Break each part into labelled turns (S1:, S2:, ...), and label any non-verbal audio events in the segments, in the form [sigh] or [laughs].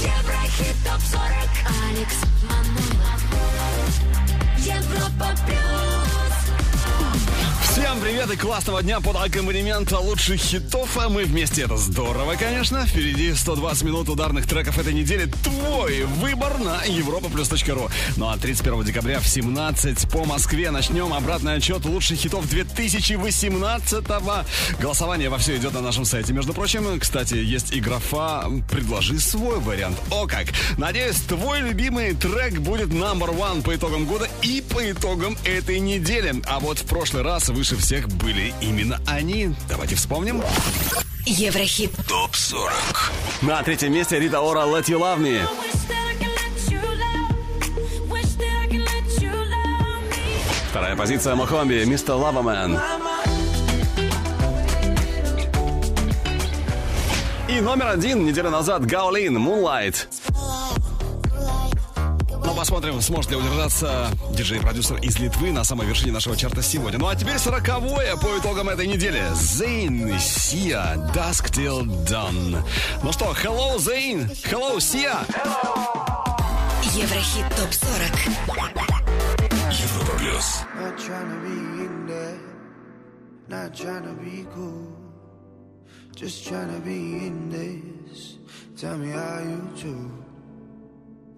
S1: Еврохит ТОП-40 Алекс Манойлов Европа Плюс
S2: Всем привет и классного дня под аккомпанемент лучших хитов. А мы вместе, это здорово, конечно. Впереди 120 минут ударных треков этой недели. Твой выбор на europaplus.ru. Ну а 31 декабря в 17 по Москве начнем обратный отчет лучших хитов 2018 -го. Голосование во все идет на нашем сайте. Между прочим, кстати, есть и графа «Предложи свой вариант». О как! Надеюсь, твой любимый трек будет number one по итогам года и по итогам этой недели. А вот в прошлый раз выше всех были именно они. Давайте вспомним.
S1: Еврохит
S3: ТОП-40.
S2: На третьем месте Рита Ора «Let You Love Me». Вторая позиция Мохомби «Мистер Лавамен». И номер один неделю назад Гаолин «Moonlight». Ну, посмотрим, сможет ли удержаться диджей-продюсер из Литвы на самой вершине нашего чарта сегодня. Ну, а теперь сороковое по итогам этой недели. Зейн, Сия, Dusk Till Dawn. Ну что, hello, Зейн, hello, Сия.
S1: Еврохит ТОП-40
S3: Европа Плюс.
S4: Not trying to be cool, just trying to be in this. Tell me how you do.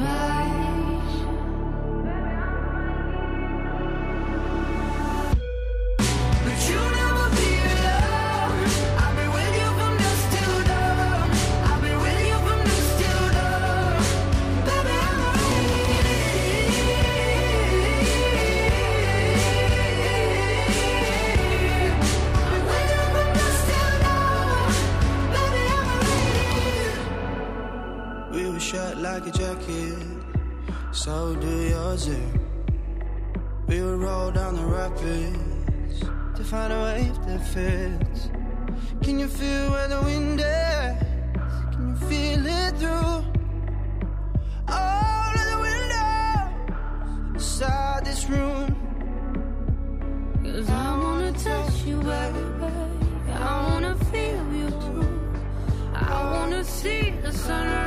S5: try
S4: sunrise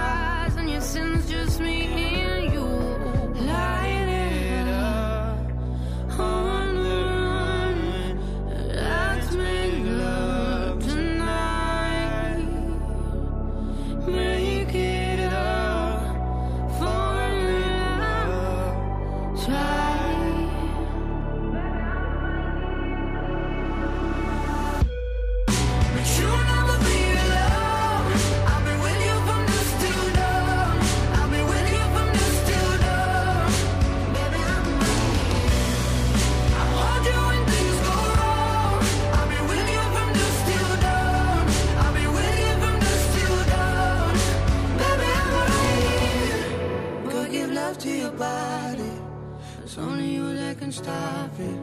S4: stop it.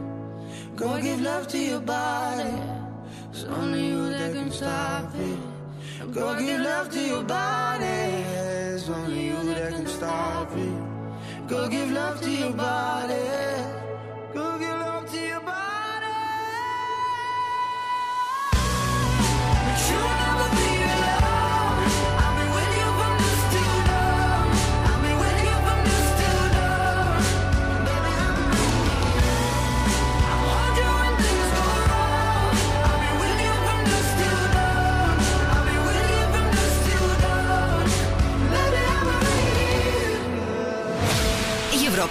S4: Go give love to your body. It's only you that can stop it. Go give love to your body. It's only you that can stop it. Go give love to your body.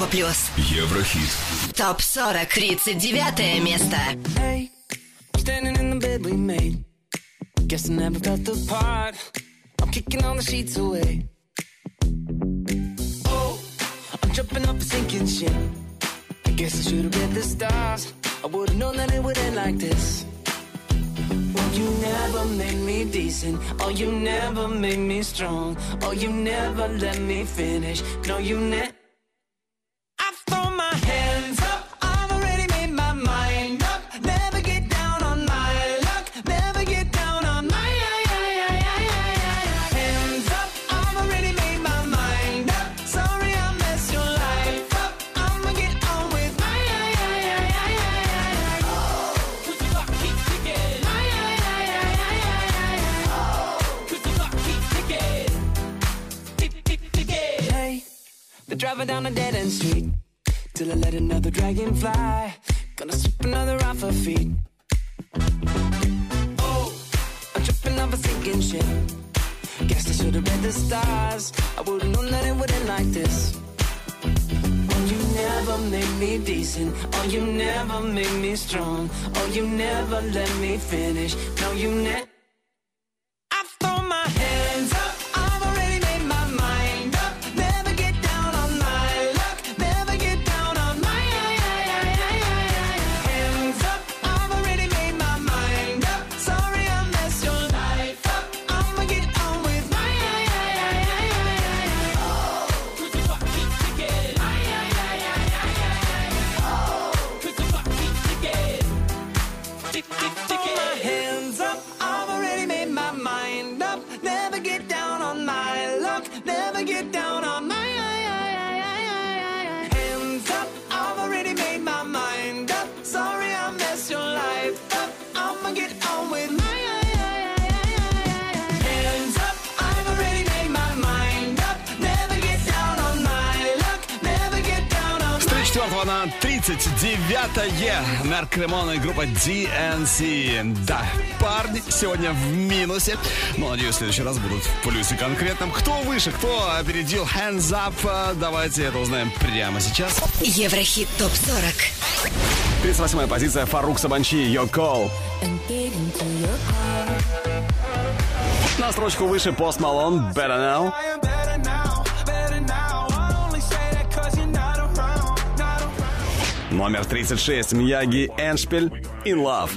S1: Плюс
S3: Еврохит.
S1: ТОП-40 39 место
S6: Hey, standing in the bed we made. Guess I never felt the part. I'm kicking all the sheets away. Oh, I'm jumping up a sinking ship. I guess I should have read the stars. I would've known that it would end like this. Oh, you never made me decent. Oh, you never made me strong. Oh, you never let me finish. No, you never. Driving down a dead end street till I let another dragon fly. Gonna slip another off her feet. Oh, I'm tripping off a sinking ship. Guess I should've read the stars. I would've known that it would end like this. Oh, you never made me decent. Oh, you never made me strong. Oh, you never let me finish. No, you never.
S2: 39-е Мерк Кремон и группа DNC. Да, парни сегодня в минусе. Но, надеюсь, в следующий раз будут в плюсе конкретном. Кто выше, кто опередил Hands Up, давайте это узнаем прямо сейчас.
S1: Еврохит ТОП-40.
S2: 38-я позиция Фарук Сабанчи, Your Call. На строчку выше Пост Малон, Better Now. Номер 36 Мьяги Эншпиль, In Love.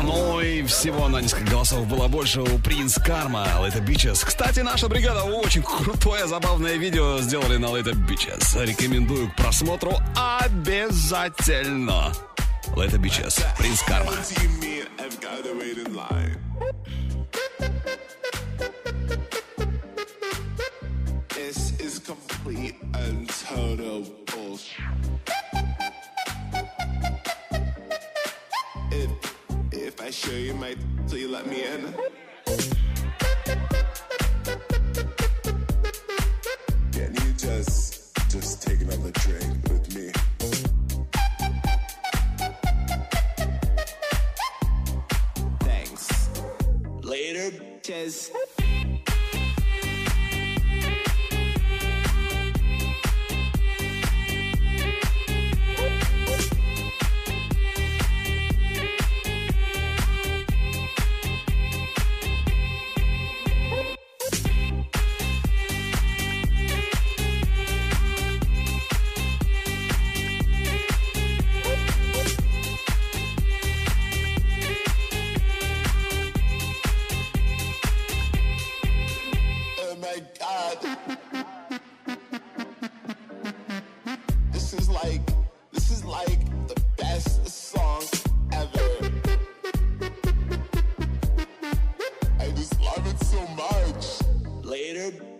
S2: Ну и всего на несколько голосов было больше у Принц Карма, Лейта Бичес. Кстати, наша бригада очень крутое, забавное видео сделали на Лейта Бичес. Рекомендую к просмотру обязательно. Лейта Бичес, Принц Карма.
S7: If, if I show you my, so you let me in.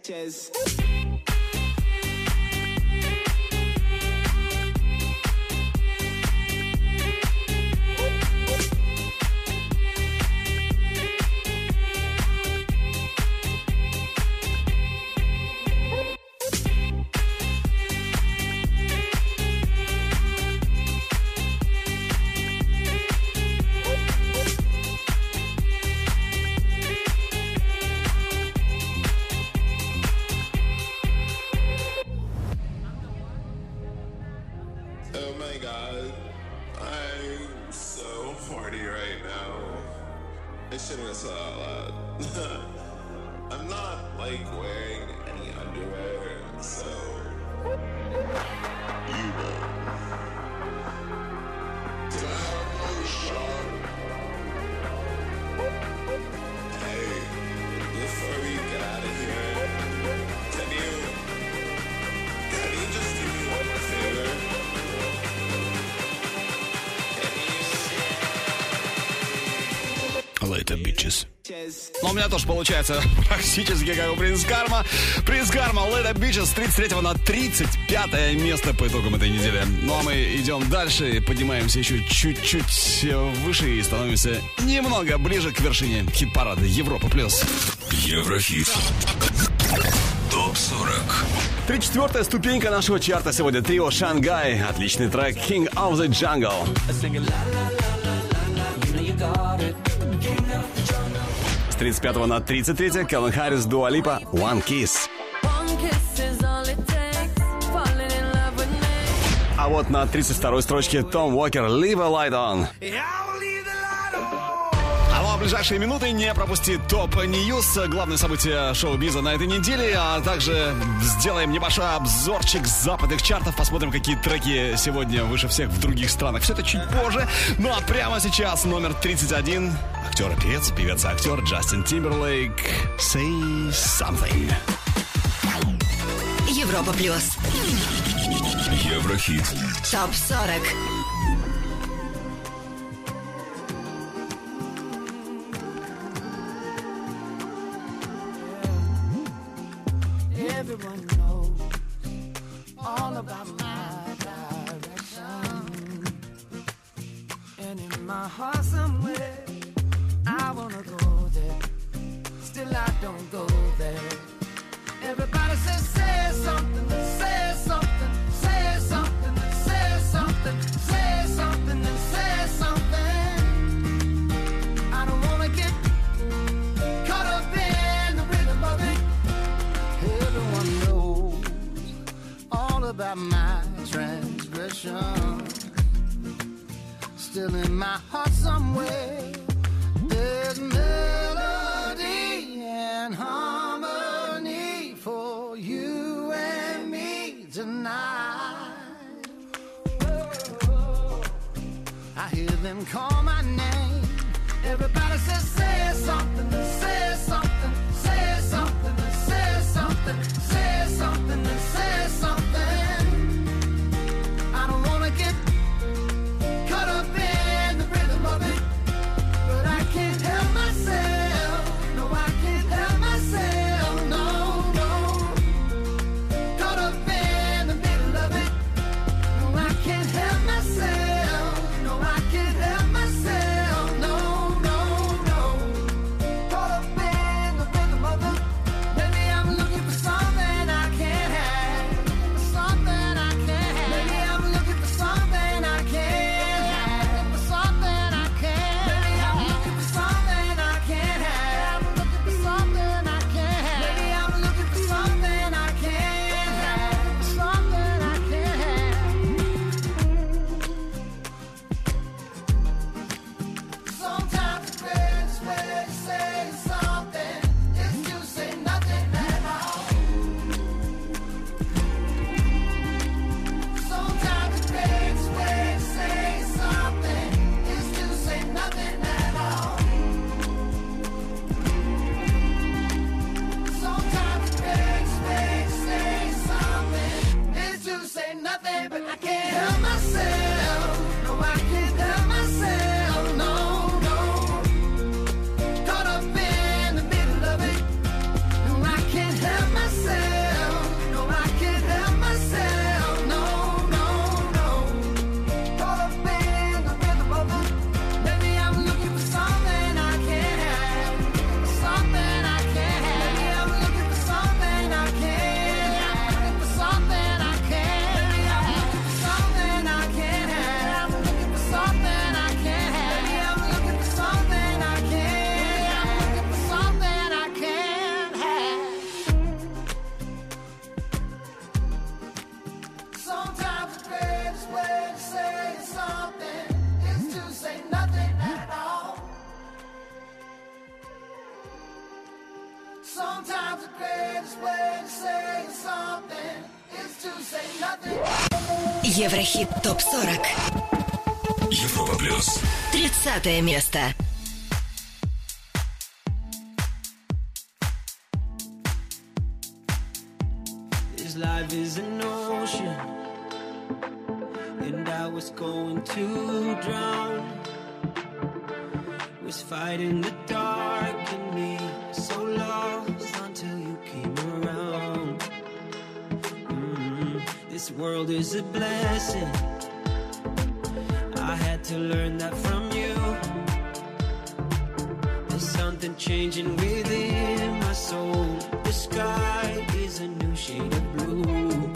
S7: Just.
S2: Меня тоже получается [laughs] практически как у Принц Карма. Принц Карма, Little Beaches с 33 на 35 место по итогам этой недели. Ну а мы идем дальше, поднимаемся еще чуть-чуть выше и становимся немного ближе к вершине хит-парада Европа+. плюс.
S3: Еврохит. Топ 40.
S2: 34 ступенька нашего чарта сегодня. Трио Шангай. Отличный трек King of the Jungle. 35 на 33 Кэлвин Харрис, Дуа Липа, One Kiss. А вот на 32 строчке Том Уокер, Leave a Light On. А ну а в ближайшие минуты не пропусти Top News, главное событие шоу-биза на этой неделе, а также сделаем небольшой обзорчик западных чартов, посмотрим, какие треки сегодня выше всех в других странах. Все это чуть позже, ну а прямо сейчас номер 31, актер и певец, певец и актер Джастин Тимберлейк, Say Something.
S1: Европа плюс.
S3: Еврохит.
S1: Топ 40.
S6: My transgression. Still in my heart somewhere, there's melody and harmony for you and me tonight. I hear them call my name. Everybody says,
S1: 30 место.
S6: This life is an ocean, and I was going to drown. We're was fighting the dark in me, so lost until you came around. Mm, this world is a blessing. I had to learn that from something changing within my soul. The sky is a new shade of blue.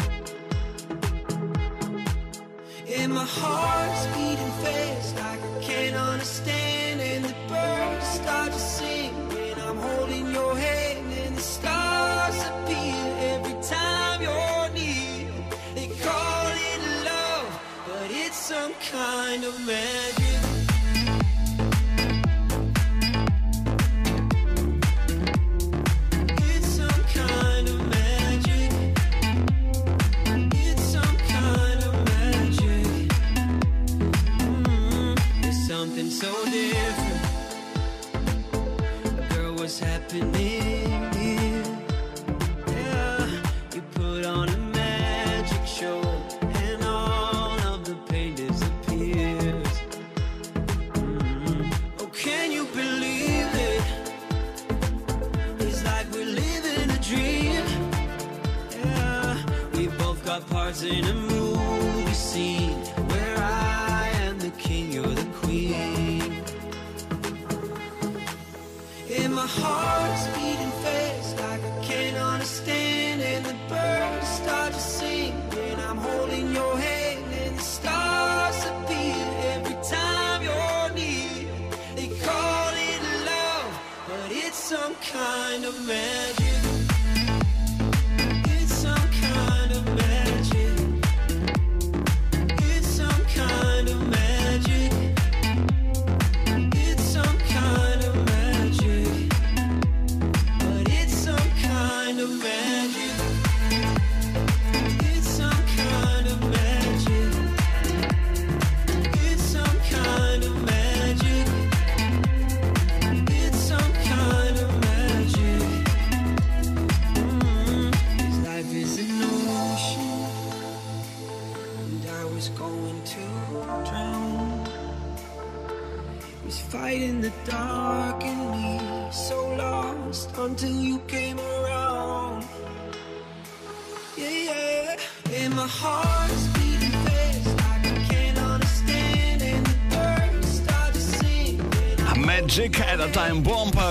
S6: And my heart's beating fast like I can't understand. And the birds start to sing when I'm holding your hand. And the stars appear every time you're near. They call it love, but it's some kind of magic. Parts in a movie scene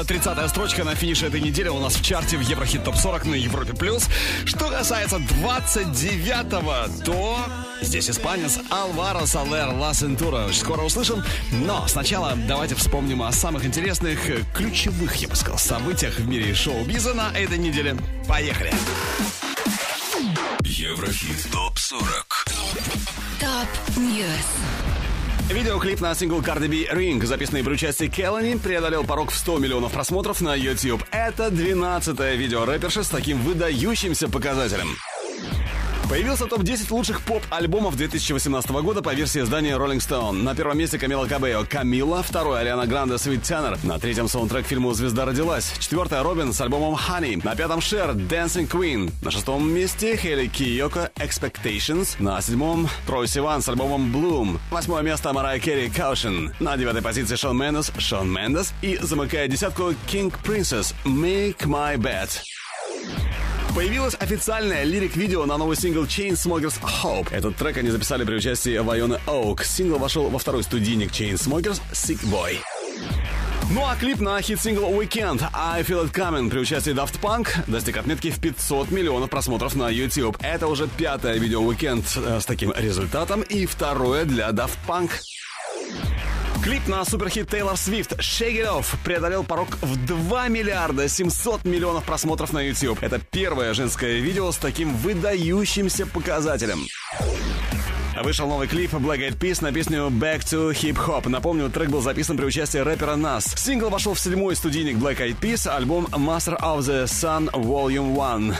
S2: 30 строчка на финише этой недели у нас в чарте в Еврохит Топ 40 на Европе Плюс. Что касается 29-го, то здесь испанец Алваро Солер La Cintura. Очень скоро услышим. Но сначала давайте вспомним о самых интересных, э, ключевых, я бы сказал, событиях в мире шоу-биза на этой неделе. Поехали!
S3: Еврохит
S1: Топ 40 Top News
S2: Видеоклип на сингл Cardi B Ring, записанный при участии Келлани, преодолел порог в 100 миллионов просмотров на YouTube. Это 12-е видео рэперши с таким выдающимся показателем. Появился топ-10 лучших поп-альбомов 2018 года по версии издания Rolling Stone. На первом месте Камила Кабео. «Камила», второй Ариана Гранде «Sweet Tenor», на третьем саундтрек фильму «Звезда родилась», четвертая Робин с альбомом «Honey», на пятом Шер «Dancing Queen», на шестом месте Хейли Киоко «Expectations», на седьмом Трой Сиван с альбомом «Bloom», восьмое место Марая Керри «Caution», на девятой позиции Шон Мендес «Шон Мендес» и замыкая десятку King Princess «Make My Bed». Появилось официальное лирик-видео на новый сингл Chainsmokers Hope. Этот трек они записали при участии Вайноны Оук. Сингл вошел во второй студийник Chainsmokers Sick Boy. Ну а клип на хит-сингл Weeknd I Feel It Coming при участии Daft Punk достиг отметки в 500 миллионов просмотров на YouTube. Это уже пятое видео Weeknd э, с таким результатом и второе для Daft Punk. Клип на суперхит Тейлор Свифт «Shake It Off» преодолел порог в 2 миллиарда 700 миллионов просмотров на YouTube. Это первое женское видео с таким выдающимся показателем. Вышел новый клип Black Eyed Peas на песню Back to Hip Hop. Напомню, трек был записан при участии рэпера Nas. Сингл вошел в седьмой студийник Black Eyed Peas, альбом Master of the Sun Volume 1.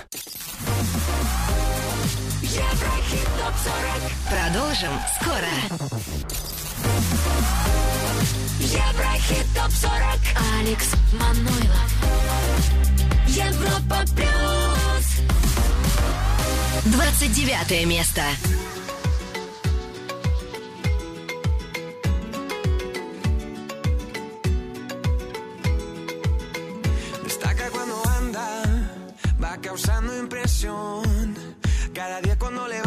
S1: Еврохит ТОП-40. Продолжим скоро. Еврохит ТОП-40 Алекс Манойлов Европа Плюс 29 место
S8: Destaca cuando anda Va causando impresión Cada día cuando le va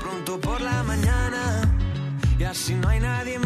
S8: pronto por la mañana y así no hay nadie más?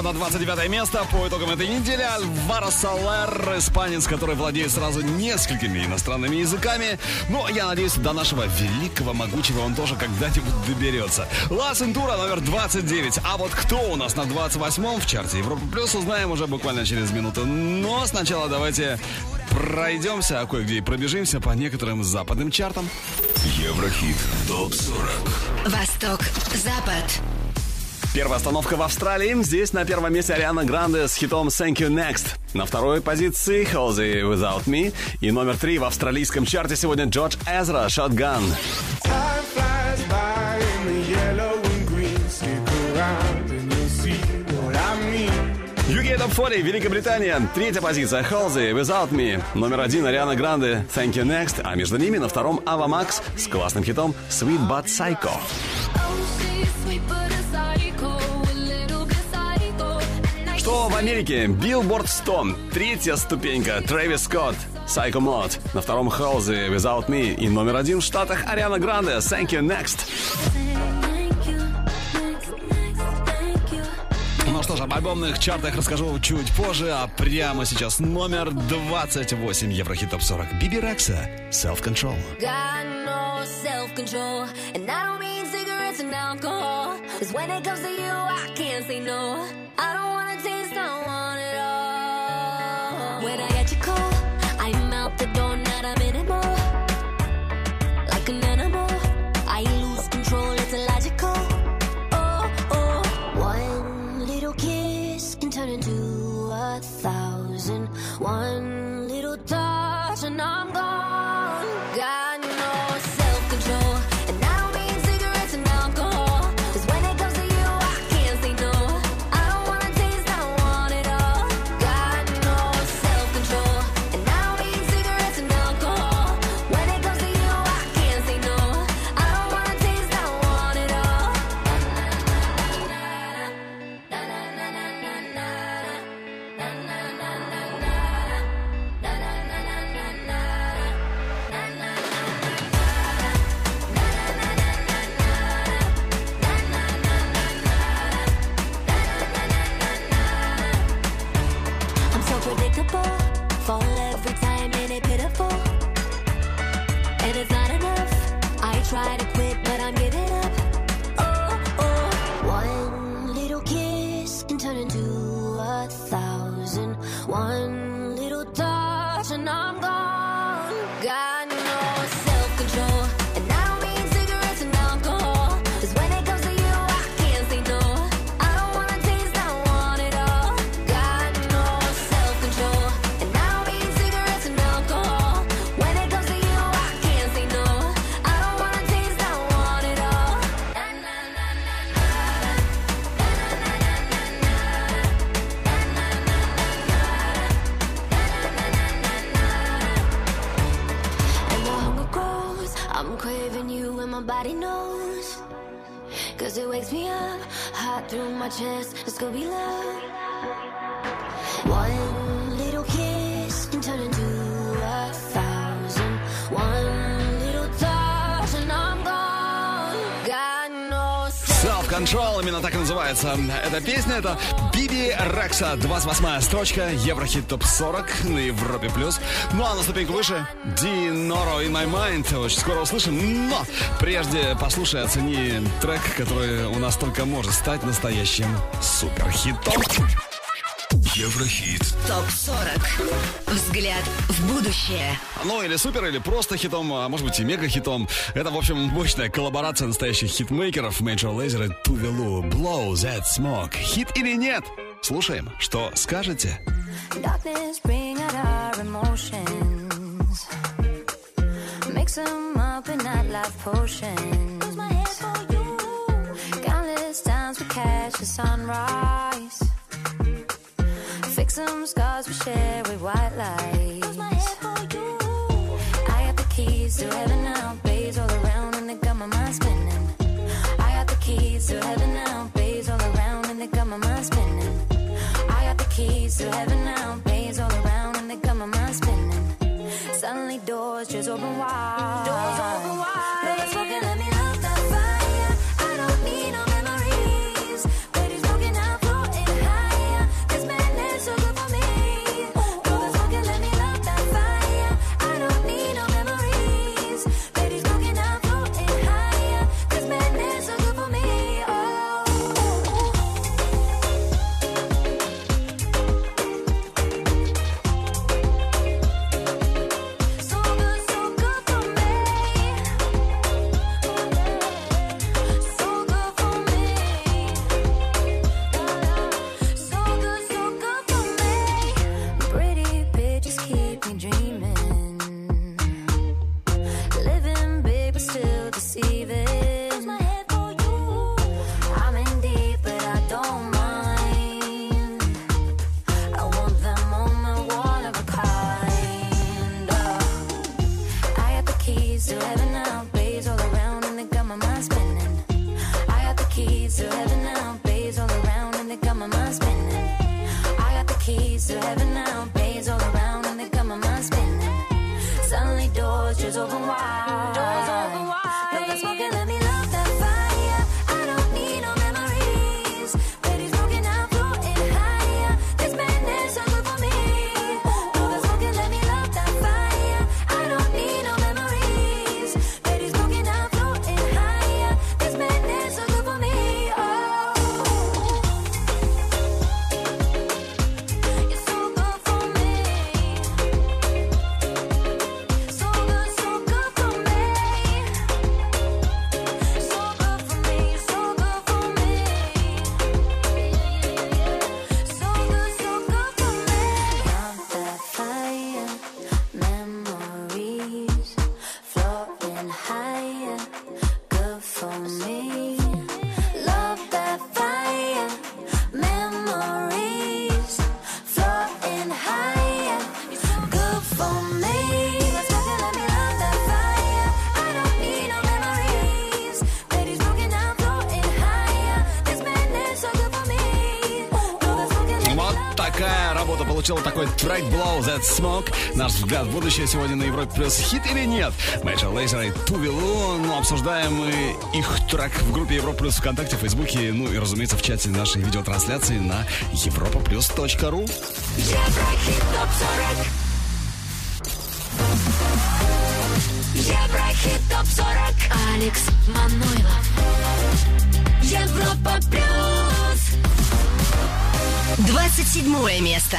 S2: 25 на 29 место по итогам этой недели Альваро Салер, испанец, который владеет сразу несколькими иностранными языками. Но я надеюсь, до нашего великого, могучего он тоже когда-нибудь доберется. Ла Сентура номер 29. А вот кто у нас на 28-м в чарте Европа Плюс, узнаем уже буквально через минуту. Но сначала давайте пройдемся, а кое-где и пробежимся по некоторым западным чартам.
S9: Еврохит ТОП-40
S1: Восток, Запад.
S2: Первая остановка в Австралии. Здесь на первом месте Ариана Гранде с хитом Thank You Next. На второй позиции Halsey Without Me. И номер три в австралийском чарте сегодня Джордж Эзра Shotgun. UK Top 40, Великобритания. Третья позиция Halsey Without Me. Номер один Ариана Гранде Thank You Next. А между ними на втором Ава Макс с классным хитом Sweet But Psycho. Что в Америке? Billboard 100. Третья ступенька. Трэвис Скотт. Psycho Mod. На втором Halsey Without Me. И номер один в Штатах Ариана Гранде Thank You Next. Ну что ж, об альбомных чартах расскажу чуть позже, а прямо сейчас номер 28 Еврохит Топ 40. Биби Рекса, Self Control.
S10: Got no self-control And I don't mean alcohol. Cause when it comes to you, I can't say no. I don't wanna taste, I don't want it all. When I get your call, I'm out the door, not a minute more. Like an animal, I lose control, it's illogical. Oh, oh. One little kiss can turn into a
S11: thousand. One gorgeous. Let's go be
S2: loud. называется эта песня. Это Биби Рекса, 28 строчка, Еврохит ТОП-40 на Европе+. плюс. Ну а на ступеньку выше Диноро In My Mind. Очень скоро услышим, но прежде послушай, оцени трек, который у нас только может стать настоящим суперхитом.
S9: Еврохит.
S10: ТОП-40. Взгляд в будущее.
S2: Ну, или супер, или просто хитом, а может быть и мега-хитом. Это, в общем, мощная коллаборация настоящих хитмейкеров Major Lazer и Тувелу. Blow That Smoke. Хит или нет? Слушаем, что скажете?
S11: Sunrise. some scars we share.
S2: Right Blow That Smoke. Наш взгляд в будущее сегодня на Европе Плюс. Хит или нет? Мэйджор Лейзер и Туве Лу. Ну, обсуждаем мы их трек в группе Европа Плюс ВКонтакте, Фейсбуке, ну и, разумеется, в чате нашей видеотрансляции на Европа
S10: плюс. точка. ру. Еврохит топ-40 Алекс Манойлов Европа плюс
S1: 27 место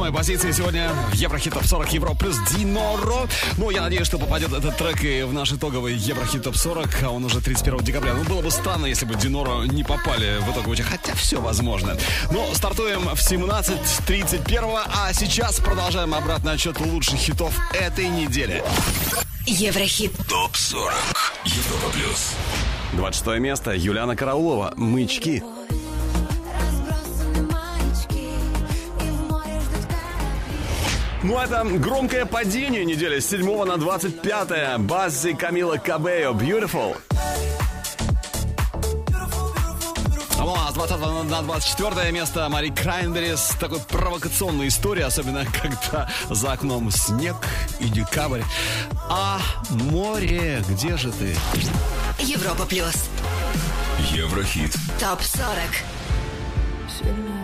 S2: 28-й позиции сегодня в Еврохит Топ 40 Евро плюс Диноро. Ну, я надеюсь, что попадет этот трек и в наш итоговый Еврохит Топ 40, а он уже 31 декабря. Ну, было бы странно, если бы Диноро не попали в итоговый чарт, хотя все возможно. Но стартуем в 17.31, а сейчас продолжаем обратный отчет лучших хитов этой недели.
S1: Еврохит.
S9: ТОП 40. Европа плюс.
S2: 26 место Юлиана Караулова «Мычки». Ну, это громкое падение недели с 7 на 25 Баззи Камила Кабео «Beautiful». Ну, а с 20 на 24 место Мари Крайнбери с такой провокационной историей, особенно когда за окном снег и декабрь. А море, где же ты?
S1: Европа плюс.
S9: Еврохит.
S1: Топ 40.
S3: Сильные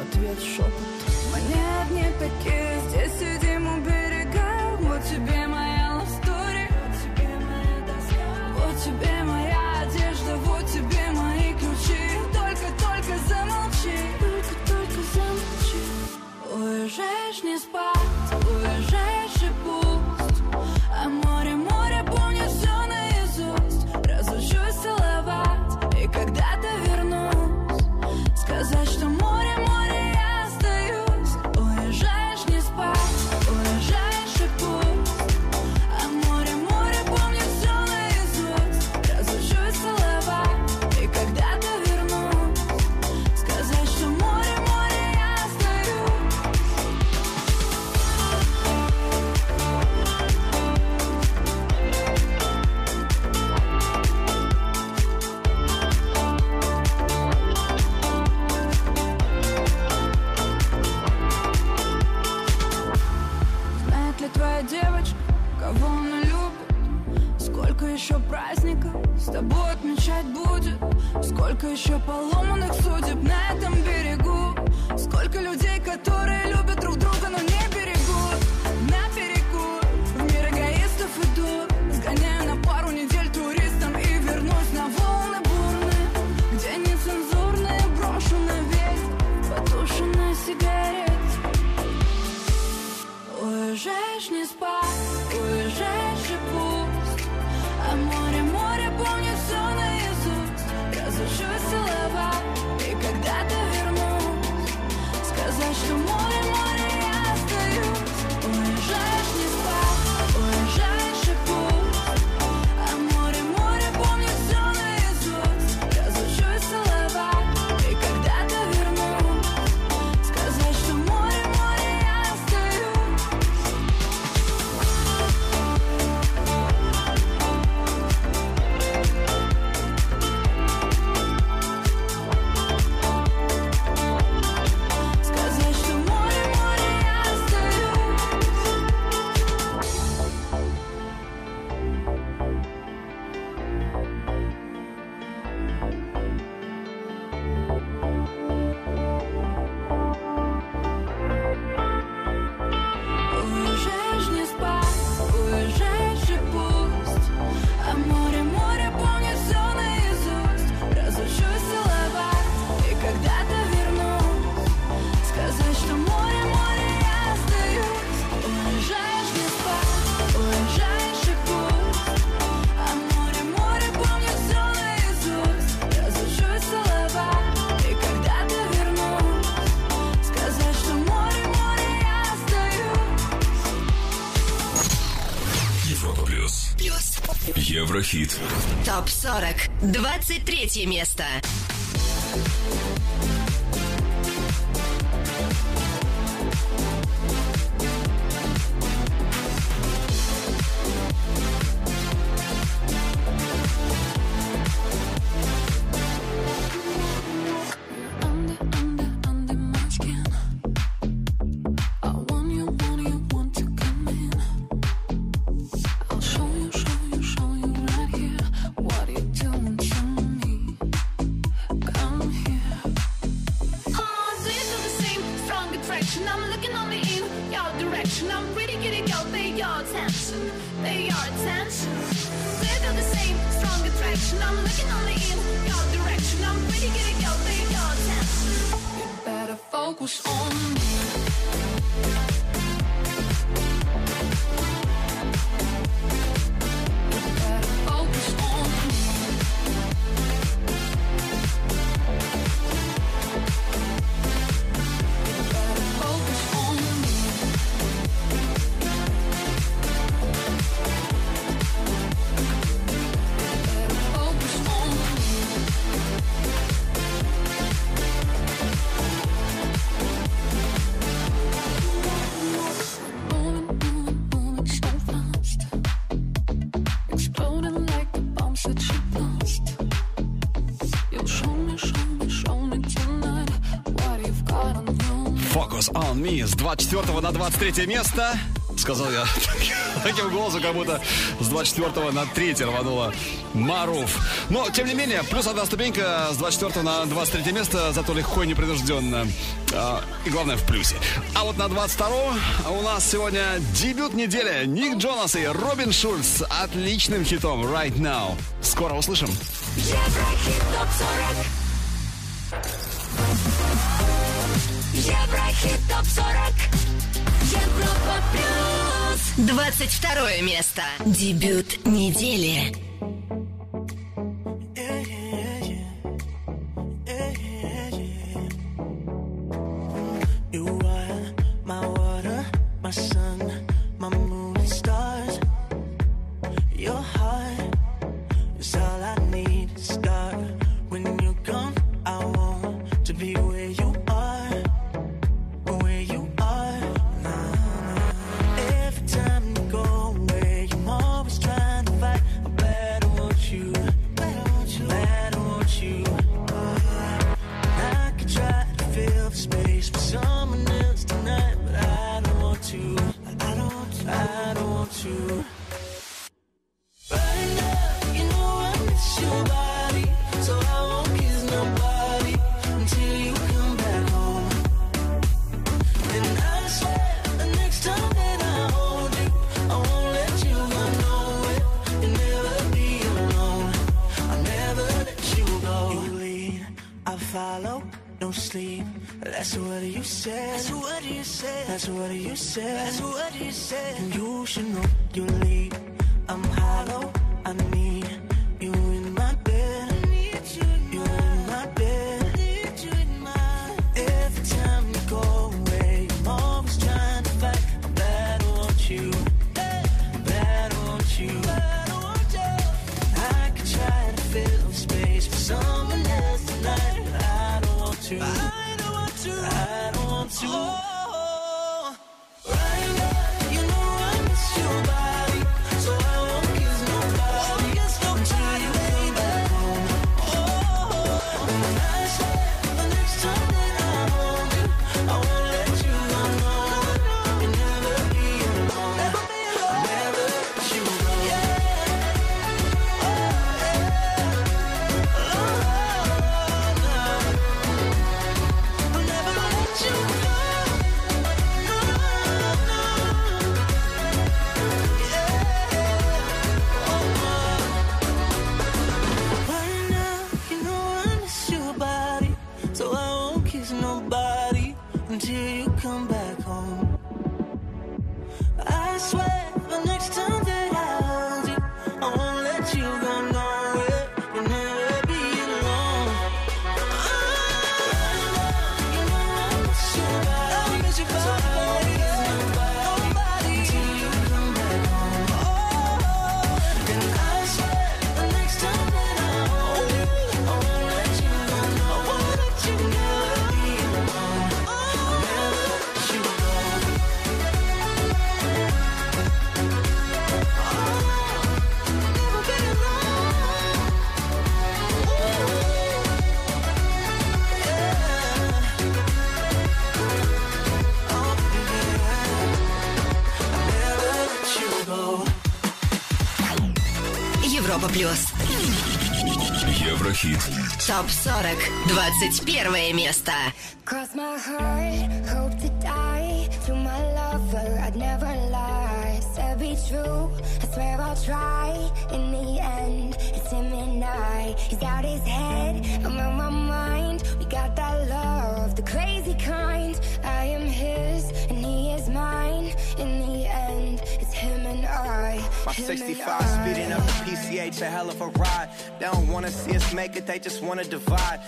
S3: ответ шепот Мы не одни такие, здесь сидим у берега. Вот тебе моя love вот тебе моя доска. Вот тебе моя одежда, вот тебе мои ключи. Только-только замолчи, только-только замолчи. Уезжаешь не спать, Сколько еще поломанных судеб на этом берегу? Сколько людей, которые любят
S9: Еврохит.
S6: Топ 40. 23 место.
S2: 23 место. Сказал я [laughs] таким голосом, как будто с 24 на 3 рванула Маруф. Но, тем не менее, плюс одна ступенька с 24 на 23 место, зато легко и непринужденно. А, и главное, в плюсе. А вот на 22 у нас сегодня дебют недели. Ник Джонас и Робин Шульц с отличным хитом «Right Now». Скоро услышим.
S10: Еврохит ТОП-40 Еврохит ТОП-40
S6: 22 место. Дебют недели.
S9: Еврохит.
S1: Топ 40. 21 место.
S12: Cross my heart, hope to die. To my lover, I'd never true, I swear I'll try. In the end, it's him and I. He's got his head, I'm on my mind. We got that love, the crazy kind. I am his, and he is mine. In the end, it's him and I.
S13: My 65
S12: I.
S13: speeding up the PCH, a hell of a ride. They don't wanna see us make it, they just wanna divide.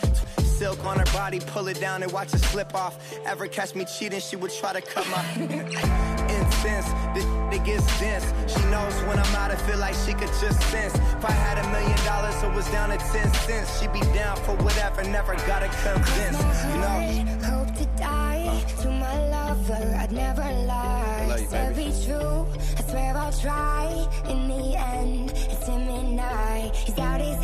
S13: Silk on her body, pull it down and watch it slip off. Ever catch me cheating, she would try to cut my [laughs] incense. This it gets dense. She knows when I'm out, I feel like she could just sense. If I had a million dollars, it was down to 10 cents. She'd be down for whatever, never gotta convince. You know?
S12: Hope to die to my lover. I'd never lie. Said
S13: baby.
S12: be true. I swear I'll try. In the end, it's him and I. He's got his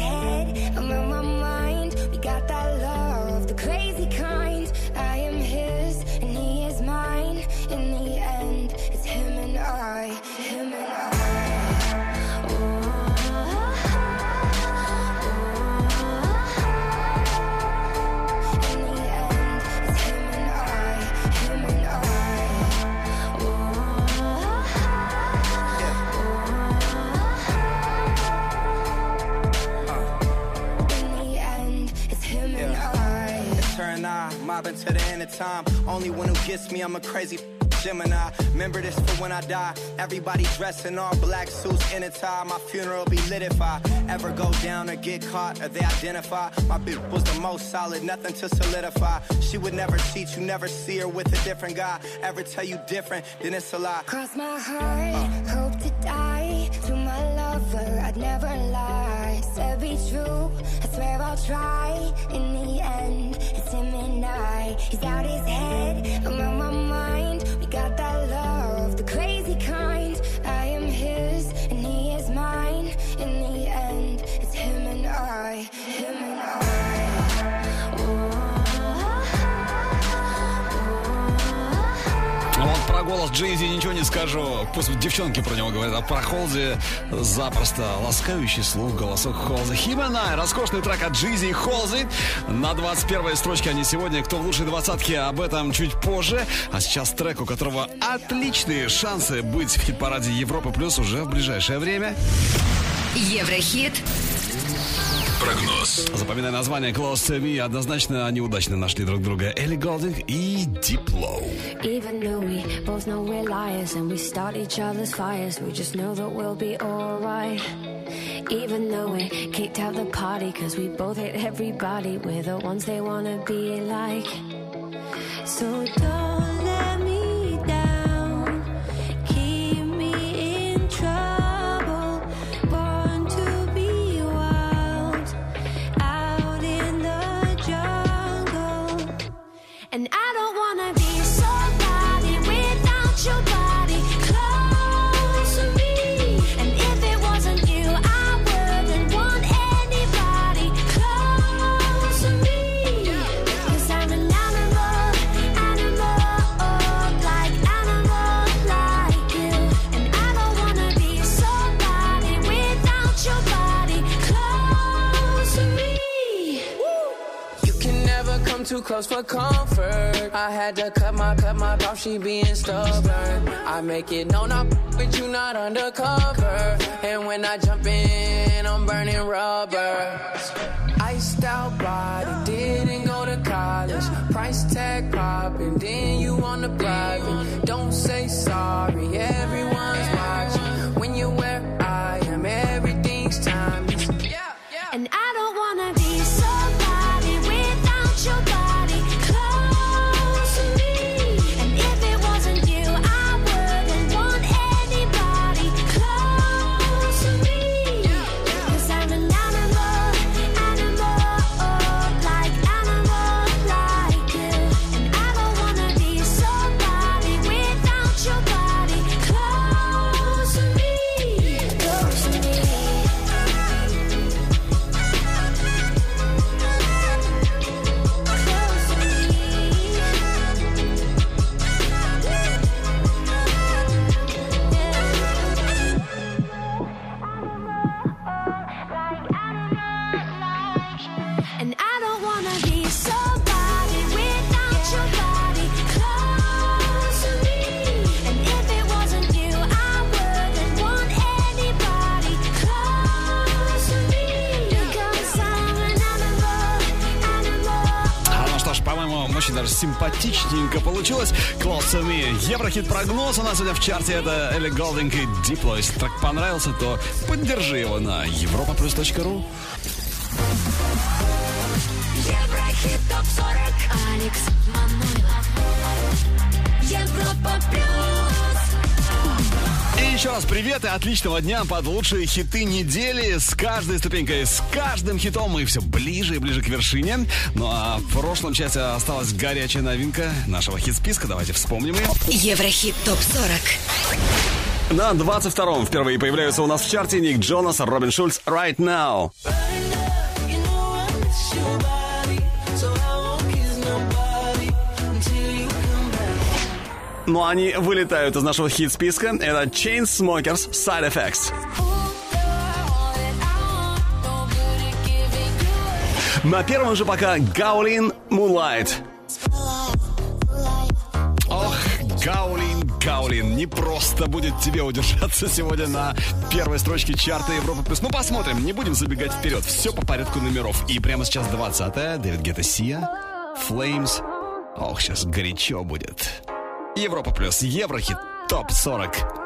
S13: to the end of time. Only one who gets me, I'm a crazy [laughs] Gemini. Remember this for when I die. Everybody dressed in all black suits in a tie. My funeral be lit if I ever go down or get caught or they identify. My bitch was the most solid, nothing to solidify. She would never cheat, you never see her with a different guy. Ever tell you different, then it's a lie.
S12: Cross my heart, hope to die. To my lover, I'd never lie. Be true, I swear I'll try. In the end, it's him and I. He's got his head, I'm on my mind. We got that love, the crazy kind. I am his, and he is mine. In the end, it's him and I.
S2: голос Джейзи ничего не скажу. Пусть девчонки про него говорят, а про Холзи запросто ласкающий слух голосок Холзи. Химена, роскошный трек от Джейзи и Холзи. На 21 строчке они сегодня. Кто в лучшей двадцатке, об этом чуть позже. А сейчас трек, у которого отличные шансы быть в хит-параде Европы Плюс уже в ближайшее время.
S1: Еврохит.
S9: Прогноз.
S2: Запоминай название Close to Me. Однозначно они удачно нашли друг друга. Элли Голдинг и Low.
S10: Even though we both know we're liars and we start each other's fires, we just know that we'll be alright. Even though we kicked out the party, cause we both hate everybody, we're the ones they wanna be like. So don't close
S14: for comfort. I had to cut my cut my off, she being stubborn. I make it known I'm with you, not undercover. And when I jump in, I'm burning rubber. Iced out body, didn't go to college. Price tag popping, then you on the private. Don't say sorry, everyone's watching. When you're where
S2: симпатичненько получилось. Close to me. Еврохит прогноз у нас сегодня в чарте. Это Элли Голдинг и Дипло. Если так понравился, то поддержи его на europaplus.ru.
S5: Еврохит топ 40. Алекс Манойлов. Европа плюс
S2: еще раз привет и отличного дня под лучшие хиты недели. С каждой ступенькой, с каждым хитом мы все ближе и ближе к вершине. Ну а в прошлом часе осталась горячая новинка нашего хит-списка. Давайте вспомним ее.
S1: Еврохит ТОП-40
S2: На 22-м впервые появляются у нас в чарте Ник Джонас, Робин Шульц, Right Now. Right now. но они вылетают из нашего хит-списка. Это Chainsmokers Side Effects. На первом же пока Гаулин Moonlight. Ох, Гаулин, Гаулин, не просто будет тебе удержаться сегодня на первой строчке чарта Европы+. плюс. Ну, посмотрим, не будем забегать вперед. Все по порядку номеров. И прямо сейчас 20-я, Дэвид Гетта Сия, Flames. Ох, сейчас горячо будет. Европа плюс Еврохит
S3: ТОП 40.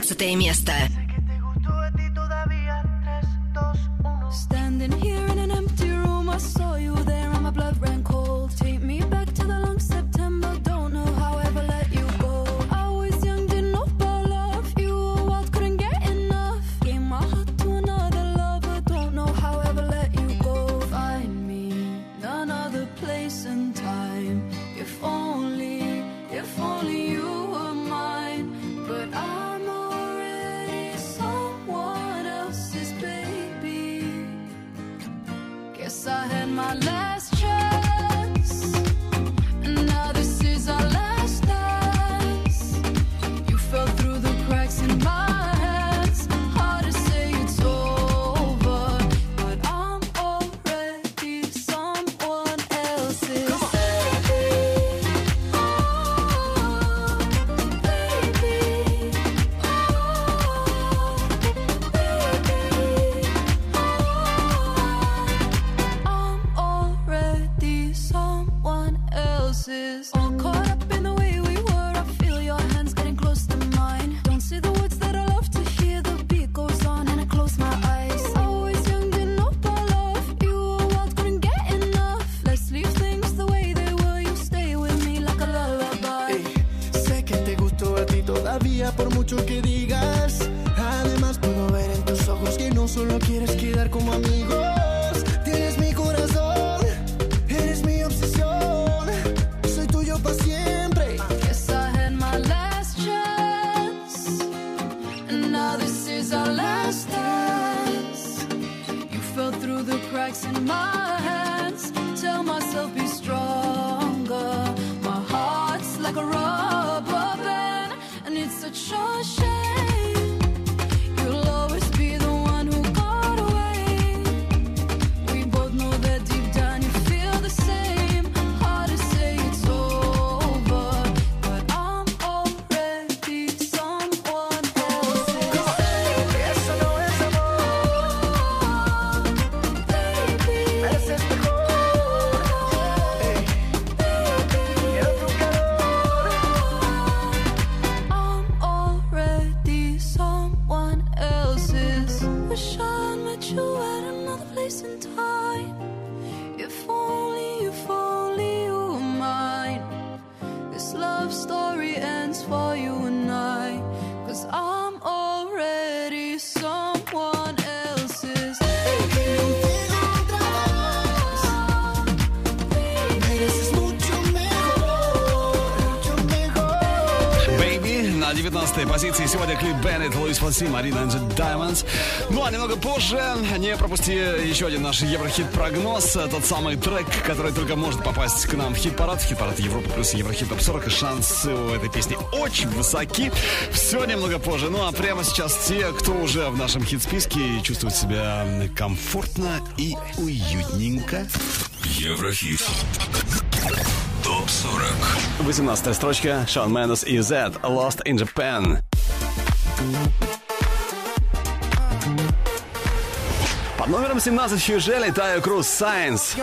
S1: 15 место.
S2: Клип Беннет, Луис Фонси, Марина the Diamonds. Ну а немного позже не пропусти еще один наш Еврохит-прогноз. Тот самый трек, который только может попасть к нам в хит-парад, в хит-парад Европы плюс Еврохит Топ 40. И шансы у этой песни очень высоки. Все немного позже. Ну а прямо сейчас те, кто уже в нашем хит-списке и чувствует себя комфортно и уютненько.
S3: Еврохит. Топ 40.
S2: 18 строчка. Шон Мендес и Z. Lost in Japan. Под номером 17 Хьюджел и Тайо Круз
S15: Signs.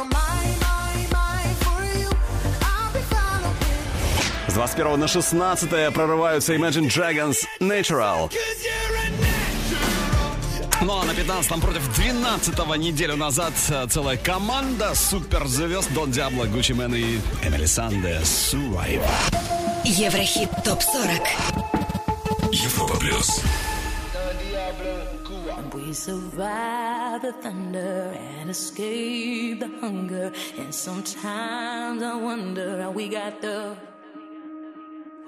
S2: С 21 на 16 прорываются Imagine Dragons Natural. Ну а на 15 против 12 неделю назад э, целая команда суперзвезд Дон Диабло, Гуччи Мэн и Эмили Санде Survive.
S1: Еврохит ТОП-40.
S3: And
S10: We survive the thunder and escape the hunger. And sometimes I wonder how we got the.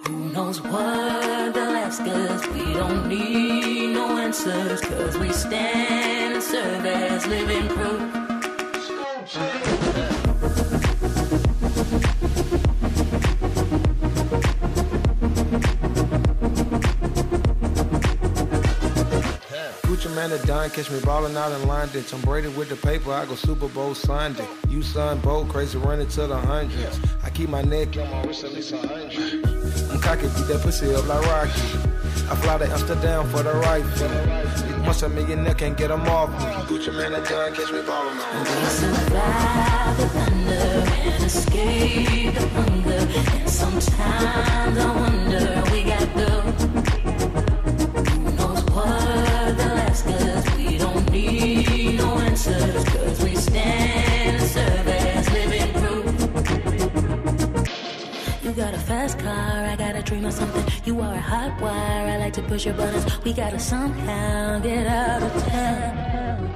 S10: Who knows what they'll ask us? We don't need no answers, cause we stand and serve as living proof.
S16: Man, the Don catch me ballin' out in London. Tom Brady with the paper, I go Super Bowl Sunday. You son bold, crazy running to the hundreds. I keep my neck on my wrist at least a hundred. I'm cocky, beat that pussy up like Rocky. I fly to Amsterdam for the rifle. Once a millionaire can't get 'em off me. Gucci man, the Don catch me ballin' on.
S10: We survive the thunder and escape the hunger. And sometimes I wonder we got the. You don't need no answers 'cause we stand a servant living free You got a fast car, I gotta train on something. You are a hot wire, I like to push your buttons. We gotta somehow get out of town.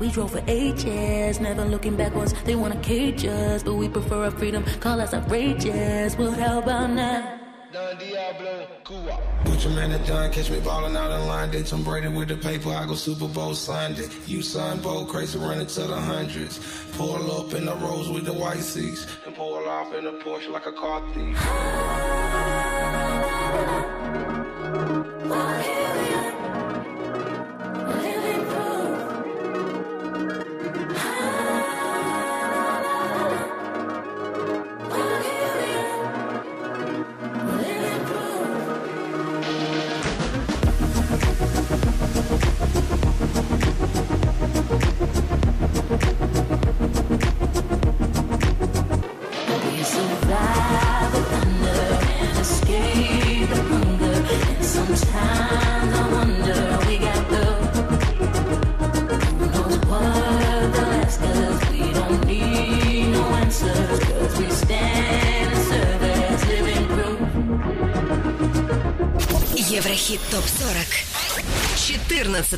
S10: We drove for ages, never looking backwards. They wanna cage us, but we prefer our freedom. Call us outrageous, well, how about now?
S16: Gucci man, the Don catch me ballin' out in line. London. Tom Brady with the paper, I go Super Bowl Sunday. You son bold, crazy running to the hundreds. Pull up in the rose with the white seats. And pull off in a Porsche like a car thief.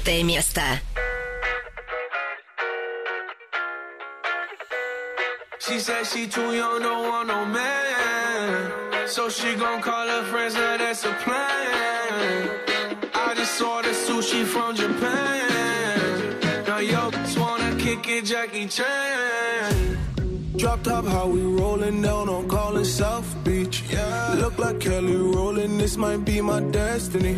S1: 14 место.
S17: She said she too young, don't want no man. So she gon' call her friends, now that's a plan. I just ordered sushi from Japan. Now yo, just wanna kick it, Jackie Chan.
S15: Drop top, how we rolling down on calling South Beach. Yeah. Look like Kelly rolling, this might be my destiny.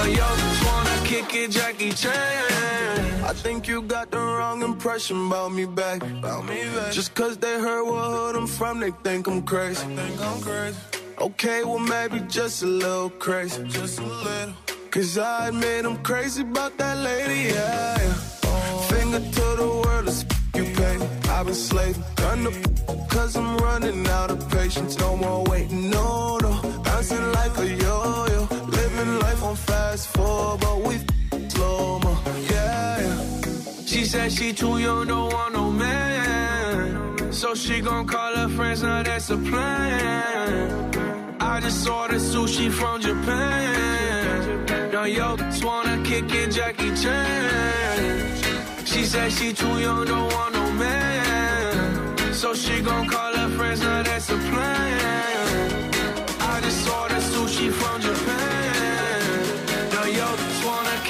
S17: Now yo, just wanna kick it, Jackie Chan.
S15: I think you got the wrong impression about me back. About me back. Just cause they heard what hood I'm from, they think I'm crazy. think I'm crazy. Okay, well maybe just a little crazy. Just a little. Cause I admit I'm crazy about that lady, yeah. yeah. Finger to the world, it's you pay. I've been slaving, done the cause I'm running out of patience. No more waiting, no, no. Bouncing like a yo-yo. Living life on fast forward, but we slow mo, yeah.
S17: She said she too young, don't want no man. So she gon' call her friends, now that's a plan. I just ordered sushi from Japan. Now yo, just wanna kick it, Jackie Chan. She said she too young, don't want no man. So she gon' call her friends, now that's a plan. I just ordered sushi from Japan.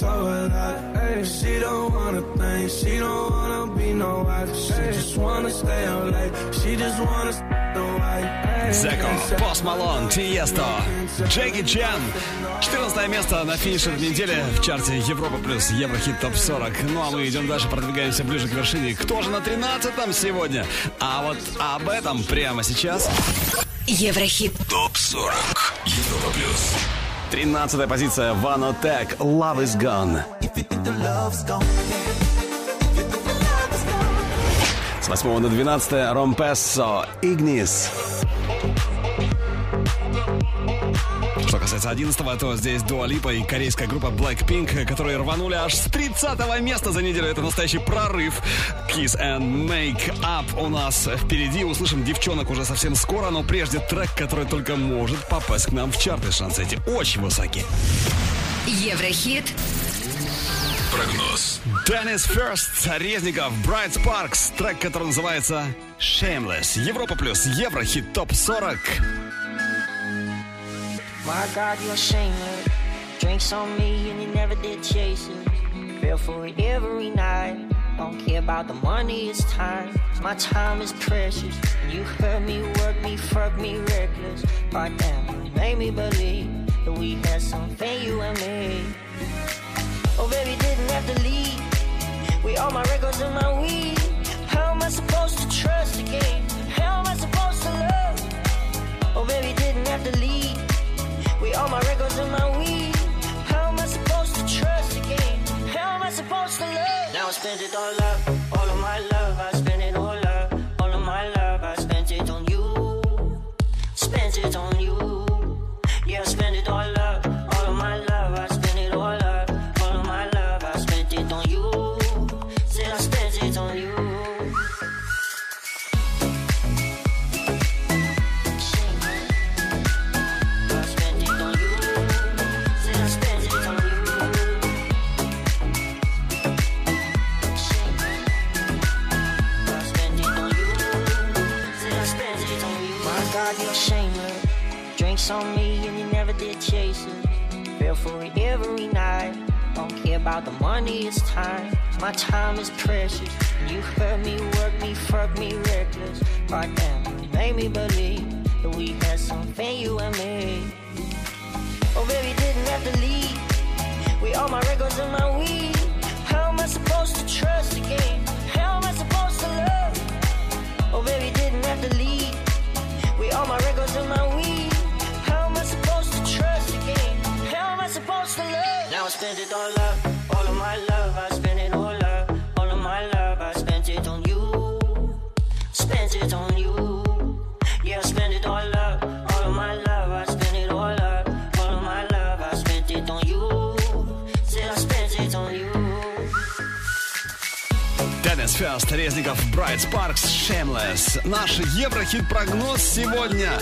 S5: so alive. Hey, she don't wanna think, she don't wanna be no wife. She just wanna stay out late. She just wanna stay away.
S2: Зеко, Пост Малон, Тиесто, Джеки Чан. 14 место на финише недели в чарте Европа плюс Еврохит ТОП 40. Ну а мы идем дальше, продвигаемся ближе к вершине. Кто же на 13 сегодня? А вот об этом прямо сейчас.
S1: Еврохит
S3: ТОП 40. Европа плюс.
S2: 13 позиция Ванотек Love is Gone. С 8 на 12 Ромпессо Игнис. Что касается 11 то здесь Дуа Липа и корейская группа Blackpink, которые рванули аж с 30 места за неделю. Это настоящий прорыв. Kiss and Make Up у нас впереди. Услышим девчонок уже совсем скоро, но прежде трек, который только может попасть к нам в чарты. Шансы эти очень высоки.
S1: Еврохит
S3: Прогноз.
S2: Деннис Ферст, Резников, Брайт Спаркс, трек, который называется Shameless. Европа плюс Еврохит ТОП 40.
S18: My God, you're shameless. Drinks on me and you never did chase it. Feel for it every night. Don't care about the money, it's time. My time is precious. You hurt me, work me, fuck me reckless. But damn, you made me believe that we had something, you and me. Oh, baby, didn't have to leave. We all my records and my weed. How am I supposed to trust send it all up. on me and you never did chase it. Feel for it every night. Don't care about the money, it's time. My time is precious. You hurt me, work me, fuck me reckless. Right now, you made me believe that we had something, you and me. Oh, baby, didn't have to leave. We all my records and my weed. How am I supposed to trust again? How am I supposed to love? Oh, baby, didn't have to leave. We all my records and my weed. spend it on love, all of my love.
S2: First, Резников, Bright Sparks, Shameless. Наш Еврохит-прогноз сегодня.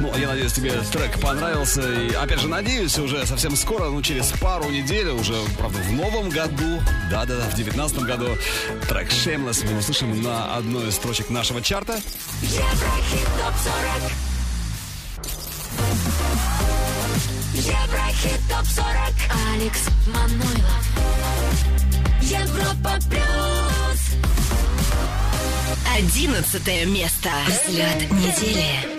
S2: Ну, а я надеюсь, тебе трек понравился. И, опять же, надеюсь, уже совсем скоро, ну, через пару недель, уже, правда, в новом году, да-да-да, в девятнадцатом году, трек Shameless мы услышим на одной из строчек нашего чарта.
S4: Еврохит ТОП 40 Еврохит ТОП 40 Алекс Манойлов Европа плюс.
S1: Одиннадцатое место. Взлет недели.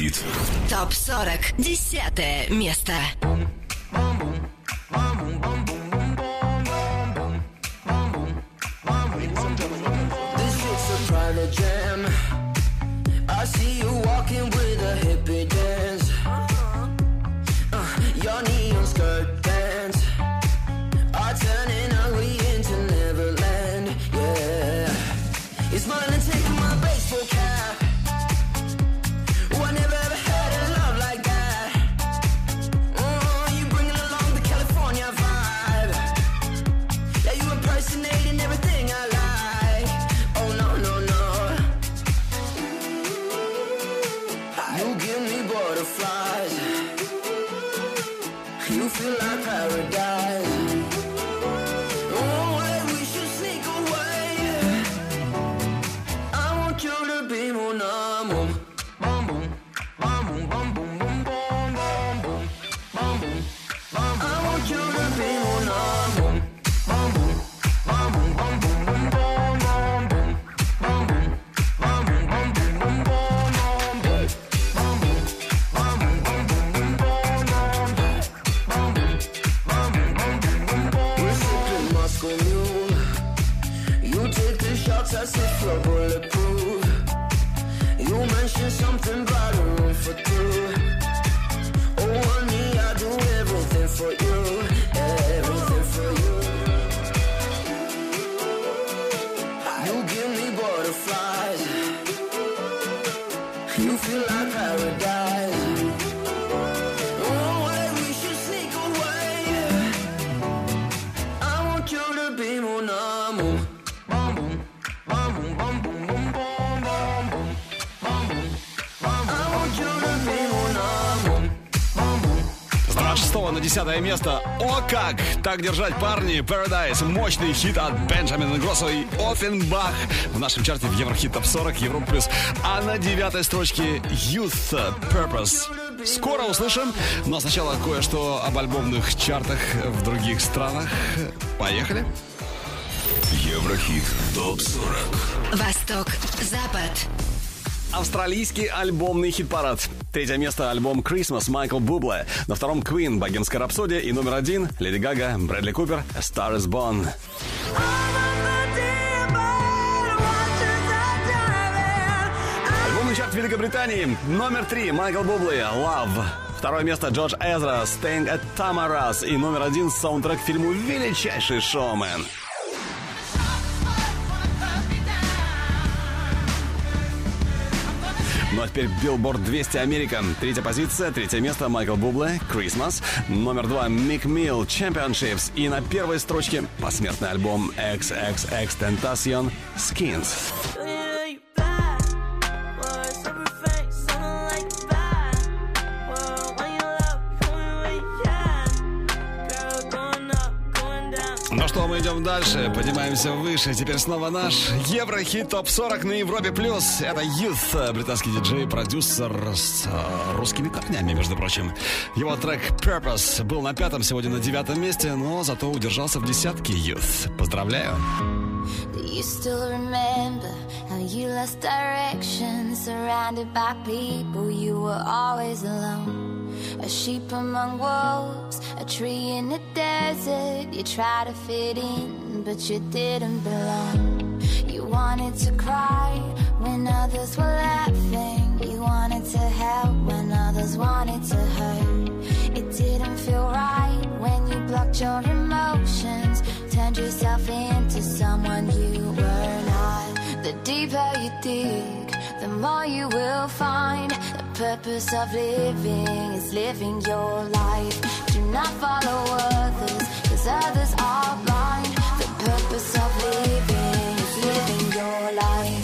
S9: Еврохит.
S1: ТОП 40. Десятое место.
S19: Feel like paradise.
S2: Так держать парни. Paradise. Мощный хит от Бенджамина Гросса и Оффенбах. В нашем чарте в Еврохит Топ 40, Европа Плюс. А на девятой строчке Youth Purpose. Скоро услышим, но сначала кое-что об альбомных чартах в других странах. Поехали.
S9: Еврохит. ТОП-40.
S1: Восток, Запад.
S2: Австралийский альбомный хит-парад. Третье место альбом Christmas Майкл Бубле. На втором Queen Богемская рапсодия. И номер один Леди Гага, Брэдли Купер, Star is Born. Альбомный чарт Великобритании. Номер три Майкл Бубле, Love. Второе место Джордж Эзра, Staying at Tamaras. И номер один саундтрек фильму «Величайший шоумен». Теперь Billboard 200 Америка. Третья позиция, третье место Майкл Бубле, Christmas. Номер два Мик Милл, Championships. И на первой строчке посмертный альбом XXX Tentacion, Skins. Идем дальше, поднимаемся выше. Теперь снова наш Еврохит ТОП-40 на Европе+. плюс. Это Youth, британский диджей, продюсер с э, русскими корнями, между прочим. Его трек Purpose был на пятом, сегодня на девятом месте, но зато удержался в десятке Youth. Поздравляю.
S11: Do you still remember how you lost direction? Surrounded by people, you were always alone. A sheep among wolves, a tree in the desert. You tried to fit in, but you didn't belong. You wanted to cry when others were laughing. You wanted to help when others wanted to hurt. It didn't feel right when you blocked your emotions. Turned yourself into someone you were not. The deeper you dig, more you will find. The purpose of living is living your life. Do not follow others, cause others are blind. The purpose of living is living your life.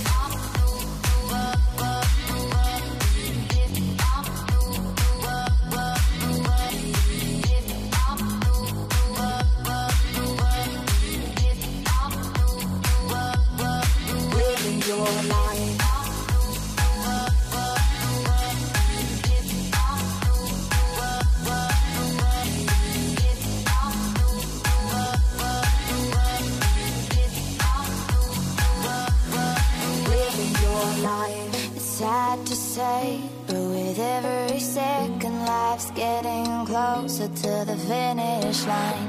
S11: Sad to say, but with every second, life's getting closer to the finish line.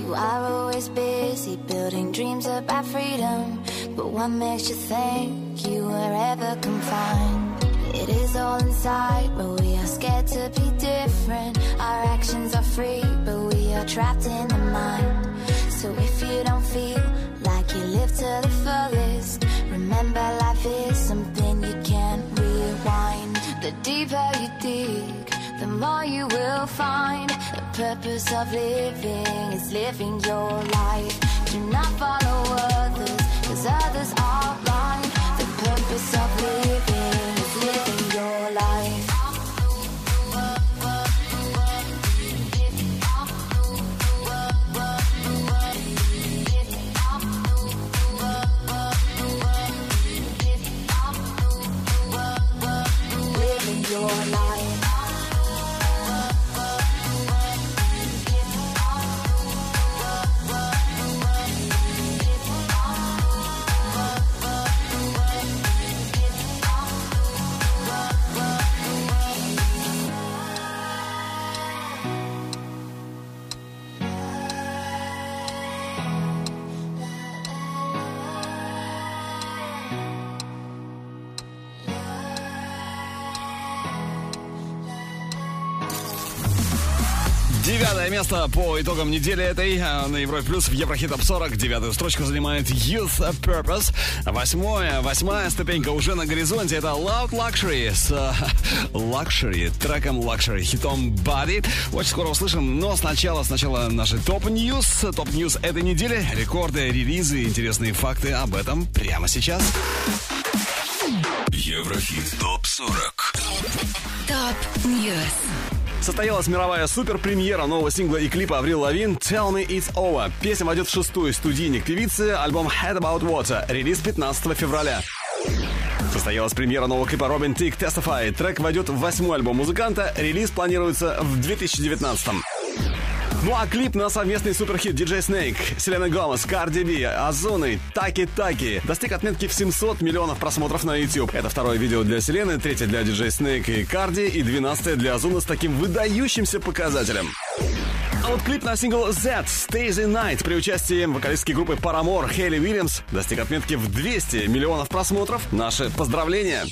S11: You are always busy building dreams about freedom. But what makes you think you were ever confined? It is all inside, but we are scared to be different. Our actions are free, but we are trapped in the mind. So if you don't feel like you live to the fullest, remember life is something. The deeper you dig, the more you will find. The purpose of living is living your life. Do not follow others, cause others are blind. The purpose of living is living your life.
S2: Место по итогам недели этой а, на Европе Плюс в Еврохит Топ 40. Девятую строчку занимает Youth Purpose. Восьмое, восьмая ступенька уже на горизонте. Это Loud Luxury с а, Luxury, треком Luxury, хитом Body. Очень скоро услышим, но сначала, сначала наши top news. Top news этой недели. Рекорды, релизы, интересные факты об этом прямо сейчас.
S3: Еврохит ТОП-40
S1: Top News.
S2: Состоялась мировая супер-премьера нового сингла и клипа Аврил Лавин «Tell Me It's Over». Песня войдет в шестой студийник певицы, альбом «Head Above Water», релиз 15 февраля. Состоялась премьера нового клипа Robin Thicke «Testify». Трек войдет в восьмой альбом музыканта, релиз планируется в 2019 ну а клип на совместный суперхит DJ Snake, Селена Гомес, Карди Би, Озуны, Таки Таки достиг отметки в 700 миллионов просмотров на YouTube. Это второе видео для Селены, третье для DJ Snake и Карди и двенадцатое для Озуна с таким выдающимся показателем. А вот клип на сингл Z Stay the Night при участии вокалистки группы Paramore Хейли Уильямс достиг отметки в 200 миллионов просмотров. Наши поздравления!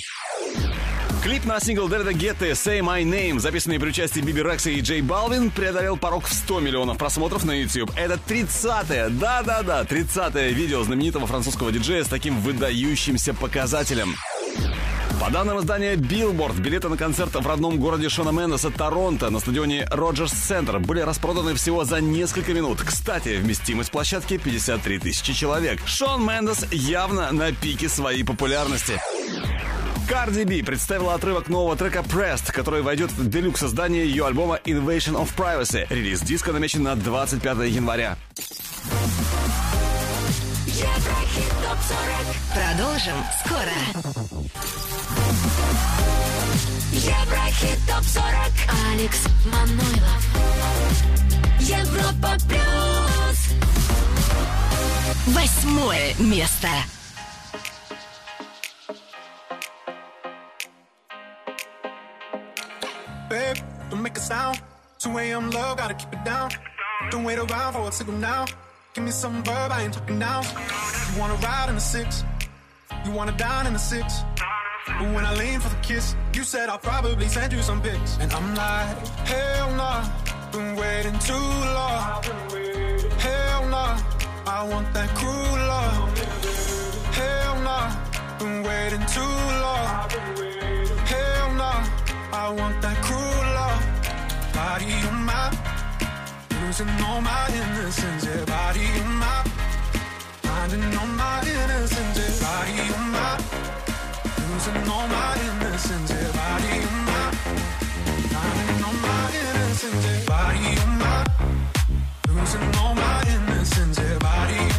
S2: Клип на сингл Дэвида Гетты «Say My Name», записанный при участии Биби Рекса и Джей Балвин, преодолел порог в 100 миллионов просмотров на YouTube. Это 30-е, да-да-да, 30-е видео знаменитого французского диджея с таким выдающимся показателем. По данным издания Billboard, билеты на концерт в родном городе Шона Мендеса, Торонто, на стадионе Роджерс Центр были распроданы всего за несколько минут. Кстати, вместимость площадки 53 тысячи человек. Шон Мендес явно на пике своей популярности. Cardi B представила отрывок нового трека Pressed, который войдет в делюкс издание ее альбома Invasion of Privacy. Релиз диска намечен на 25 января.
S1: Еврохит ТОП-40. Продолжим скоро. Еврохит ТОП-40. Алекс Манойлов. Европа Плюс. Восьмое место.
S20: Babe, don't make a sound. 2 a.m. love, gotta keep it down. Don't wait around for a signal now. Give me some verb, I ain't talking now. You wanna ride in the six? You wanna dine in the six? But when I lean for the kiss, you said I'll probably send you some pics. And I'm like, hell nah, been waiting too long. Hell nah, I want that cruel love. Hell nah, been waiting too long. I want that cruel love. Body on my, losing all my innocence. Yeah, body on my, finding all my innocence. Yeah, body on my, losing all my innocence. Yeah, body on my, finding all my innocence. Yeah, body on my, losing all my innocence. Yeah, body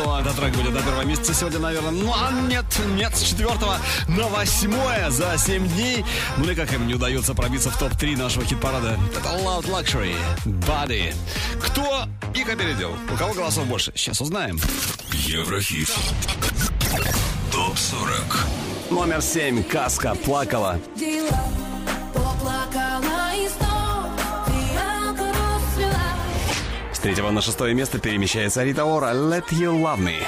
S2: что этот трек будет до первого месяца сегодня, наверное. Ну, а нет, нет, с четвертого на восьмое за семь дней. Ну, или как им не удается пробиться в топ-3 нашего хит-парада. Это Loud Luxury, Body. Кто их опередил? У кого голосов больше? Сейчас узнаем.
S9: Еврохит. Топ 40.
S2: Номер семь. Каска плакала.
S3: Дела
S2: Третьего на шестое место перемещается Рита Ора. Let You Love Me.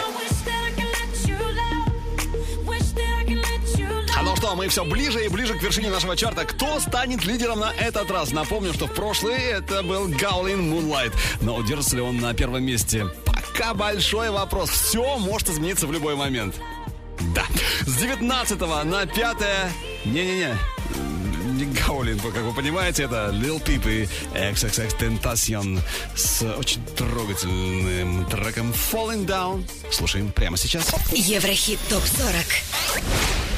S2: А ну что, мы все ближе и ближе к вершине нашего чарта. Кто станет лидером на этот раз? Напомню, что в прошлый это был Гаулин Moonlight. Но удержится ли он на первом месте? Пока большой вопрос. Все может измениться в любой момент. Да. С 19 на 5 Не-не-не. Не Гаулин, как вы понимаете, это Lil Peep и XXX Tentacion с очень трогательным треком Falling Down. Слушаем прямо сейчас.
S21: Еврохит ТОП-40.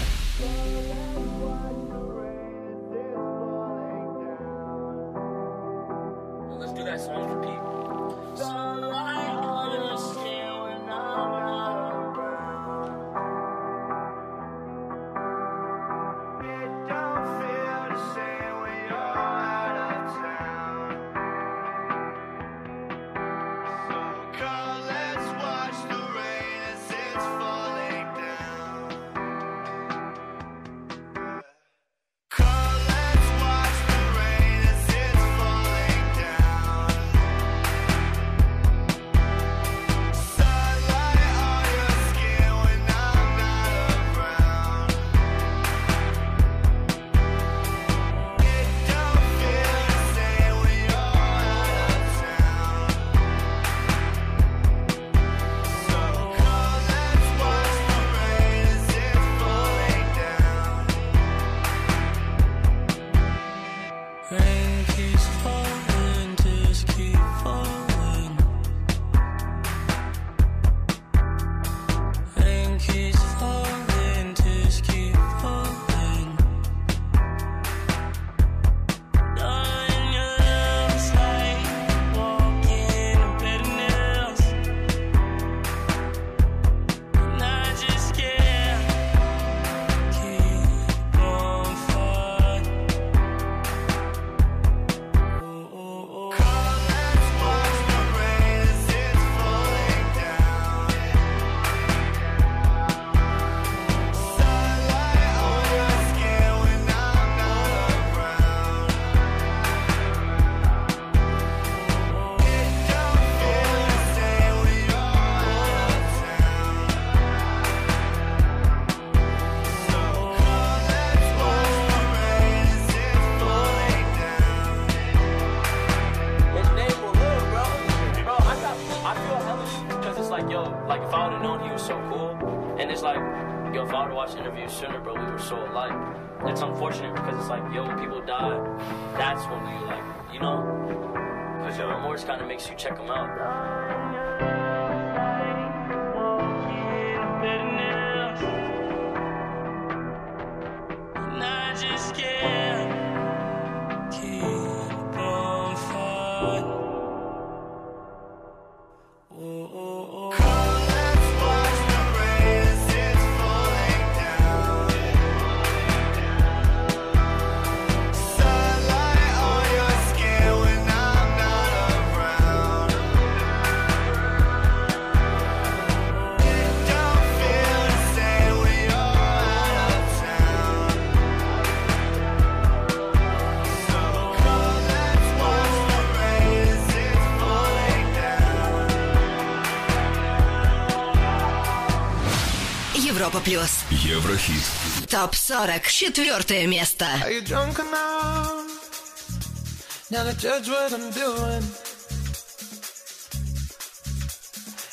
S1: Плюс.
S9: Еврохит.
S1: Топ 40. Четвертое место.
S22: Are you drunk enough now to judge what I'm doing?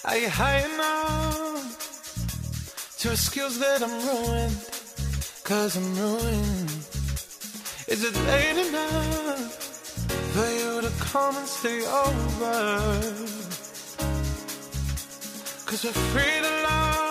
S22: Are you high enough to excuse that I'm ruined? Cause I'm ruined. Is it late enough for you to come and stay over? Cause we're free to love,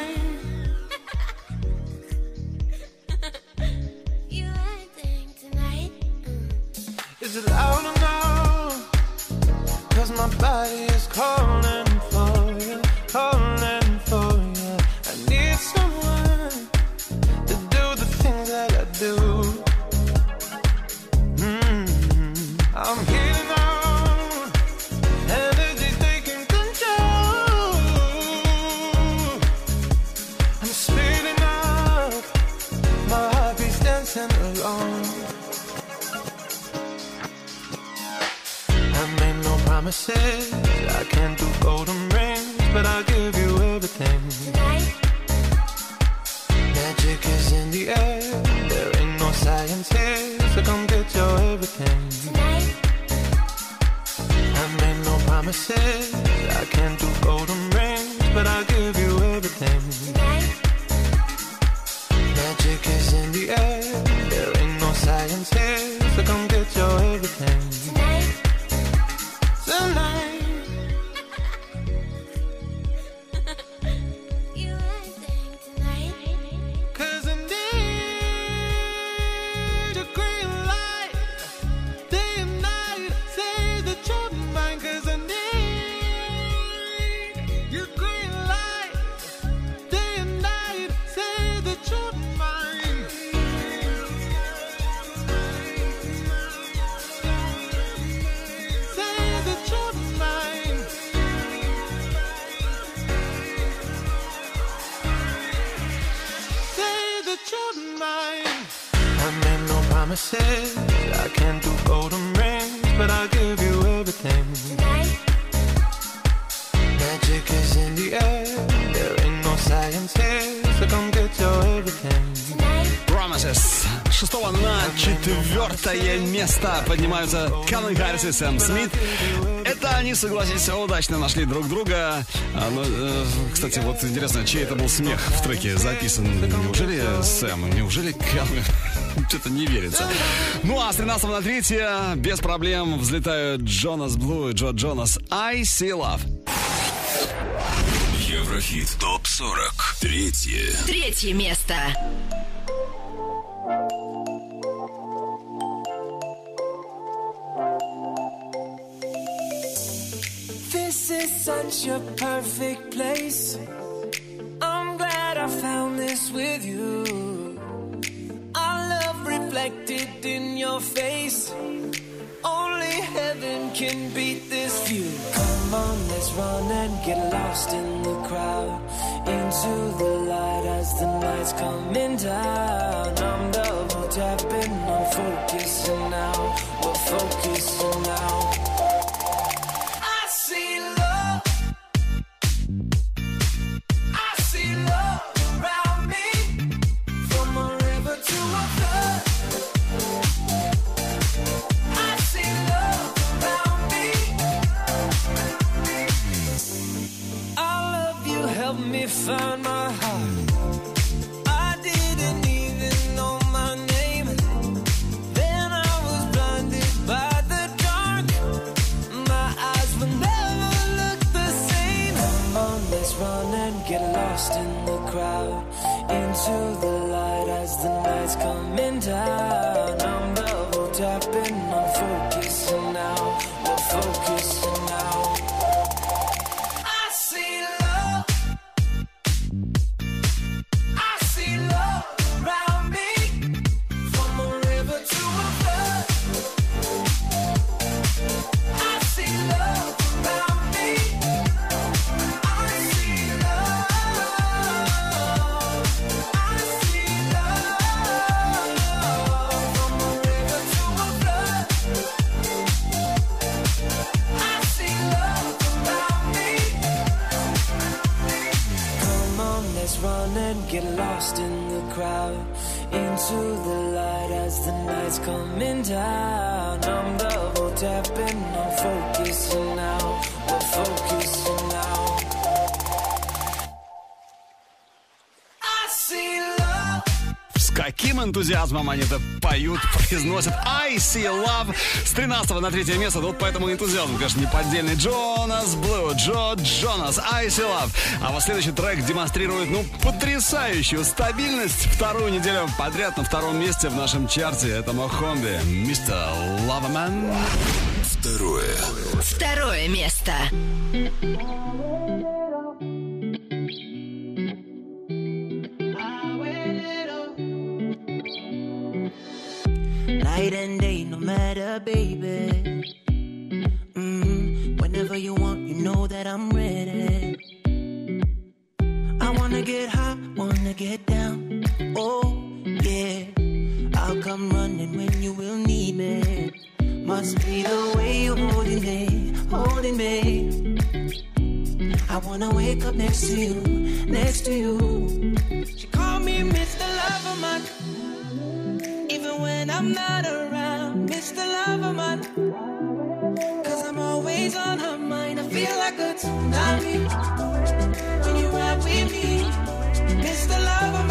S23: sé поднимаются Калвин Харрис и Сэм Смит. Это они, согласитесь, удачно нашли друг друга. А, ну, э, кстати, вот интересно, чей это был смех в треке записан? Неужели Сэм? Неужели Калвин? [laughs] Что-то не верится. Ну а с 13 на 3 без проблем взлетают Джонас Блу и Джо Джонас. I See Love.
S9: Еврохит ТОП-40. Третье.
S1: Третье место.
S6: This is such a perfect place. I'm glad I found this with you. Our love reflected in your face. Only heaven can beat this view. Come on, let's run and get lost in the crowd. Into the light as the night's coming down. I'm double tapping, I'm focusing now. We're focusing
S2: энтузиазмом они это поют, произносят I See Love с 13 на 3 место. Вот поэтому энтузиазм, конечно, неподдельный. Джонас Блу, Джо Джонас, I See Love. А вот следующий трек демонстрирует, ну, потрясающую стабильность. Вторую неделю подряд на втором месте в нашем чарте. Это Мохомби, Мистер Лавамен.
S3: Второе.
S1: Второе место.
S6: I wanna wake up next to you, next to you. She called me Mr. Loverman. Even when I'm not around, Mr. Loverman. Cause I'm always on her mind. I feel like a tsunami when you ride with me, Mr. Loverman. Will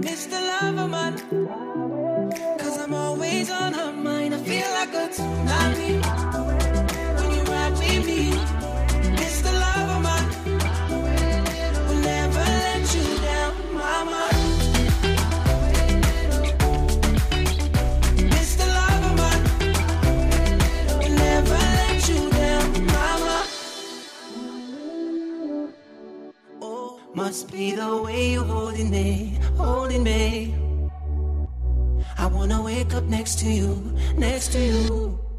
S6: Miss the love of mine. Cause I'm always on her mind. I feel like a tsunami. When you ride with me. The love of mine. Never let you down, mama. Must be the way you're holding me holding me. I wanna wake up next to you, next to you.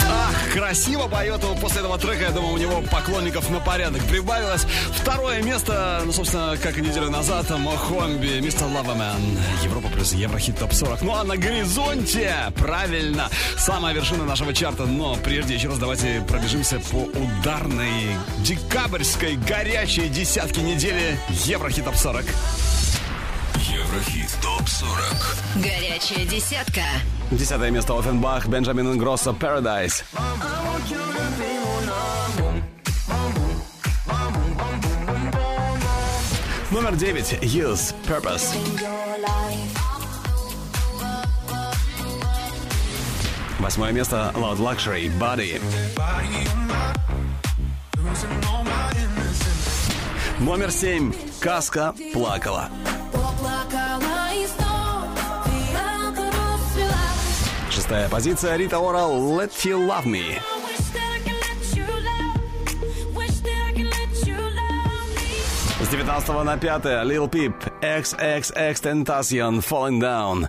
S2: Ах, красиво поет он после этого трека. Я думаю, у него поклонников на порядок прибавилось. Второе место, ну, собственно, как и неделю назад, Мохомби, Мистер Лавамен, Европа плюс Еврохит ТОП 40. Ну а на горизонте, правильно, самая вершина нашего чарта. Но прежде еще раз давайте пробежимся по ударной, декабрьской, горячей десятке недели Еврохит ТОп 40.
S3: Еврохит ТОП-40.
S1: Горячая десятка.
S2: Десятое место Оффенбах, Бенджамин Ингросса, Paradise. Номер девять, Use, Purpose. Восьмое место, Loud Luxury, Body. Номер семь, Каска, Плакала. Шестая позиция, Рита Ора, Let You Love Me. С 19 на 5 Lil Peep, XXX Tentacion, Falling Down.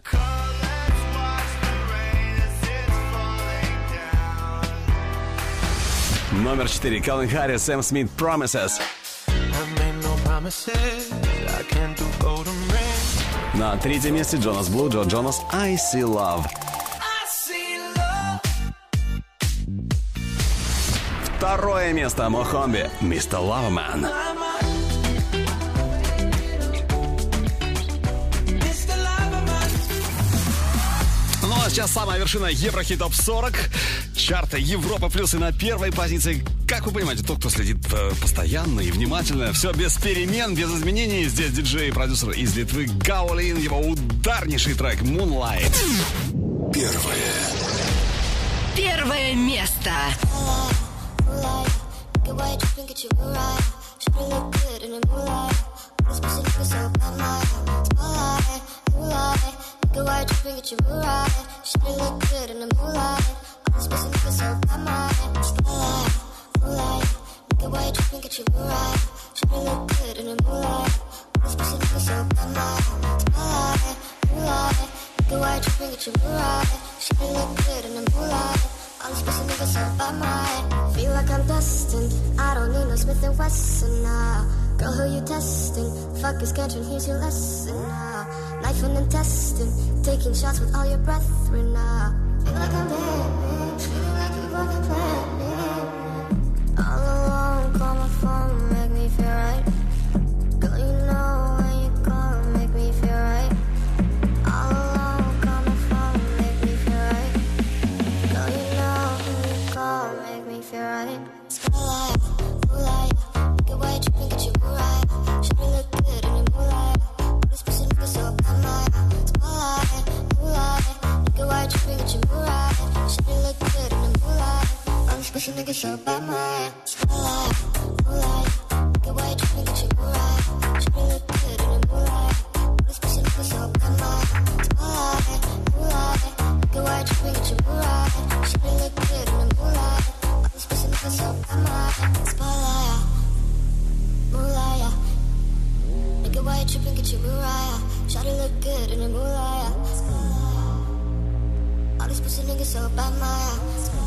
S2: Номер 4 Calvin Harris, Сэм Смит, Promises. На третьем месте Джонас Блу, Джо Джонас, I See Love. Второе место Мохомби, Мистер. Loverman. Ну а сейчас самая вершина Еврохит Топ 40. Чарта Европа плюс и на первой позиции. Как вы понимаете, тот, кто следит э, постоянно и внимательно, все без перемен, без изменений. Здесь диджей и продюсер из Литвы Гаулин, его ударнейший трек Moonlight.
S3: Первое.
S1: Первое место.
S11: moonlight. Get
S24: why you tripping, get you look good in the moonlight. This looking so bad, moonlight, why you get you look good in the moonlight. This looking so moonlight, why you get you moonlight. Look good in the moonlight. All these pussy niggas so bad, my Feel like I'm destined. I don't need no Smith and Wesson now. Girl, who you testing? Fuck is catching, here's your lesson now. Knife and intestine, taking shots with all your brethren now. Feel like I'm dead, feel like you fucking planned me. All alone, call my phone, pussy nigga so bad, my moonlight, right? Should look good in the moonlight. This pussy nigga so bad, my spotlight, moonlight, right? Should look good in the moonlight. This pussy so my moonlight. Get to look good in the moonlight. All these pussy niggas so bad, Maya.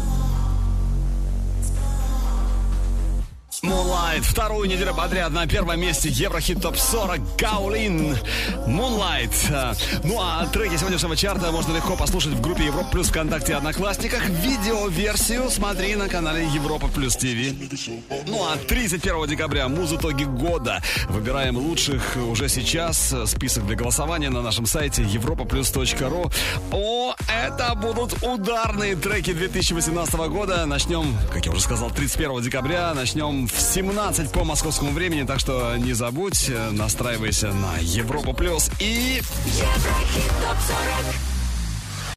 S2: Moonlight. Вторую неделю подряд на первом месте Еврохит Топ 40 Гаулин. Moonlight. А, Ну а треки сегодняшнего чарта можно легко послушать в группе Европа Плюс ВКонтакте и Одноклассниках. Видеоверсию смотри на канале Европа Плюс ТВ. Ну а 31 декабря музытоги года. Выбираем лучших уже сейчас. Список для голосования на нашем сайте europaplus.ru. О, это будут ударные треки 2018 года. Начнем, как я уже сказал, 31 декабря. Начнем в 17 по московскому времени. Так что не забудь, настраивайся на Европа Плюс и...
S4: Еврохит топ 40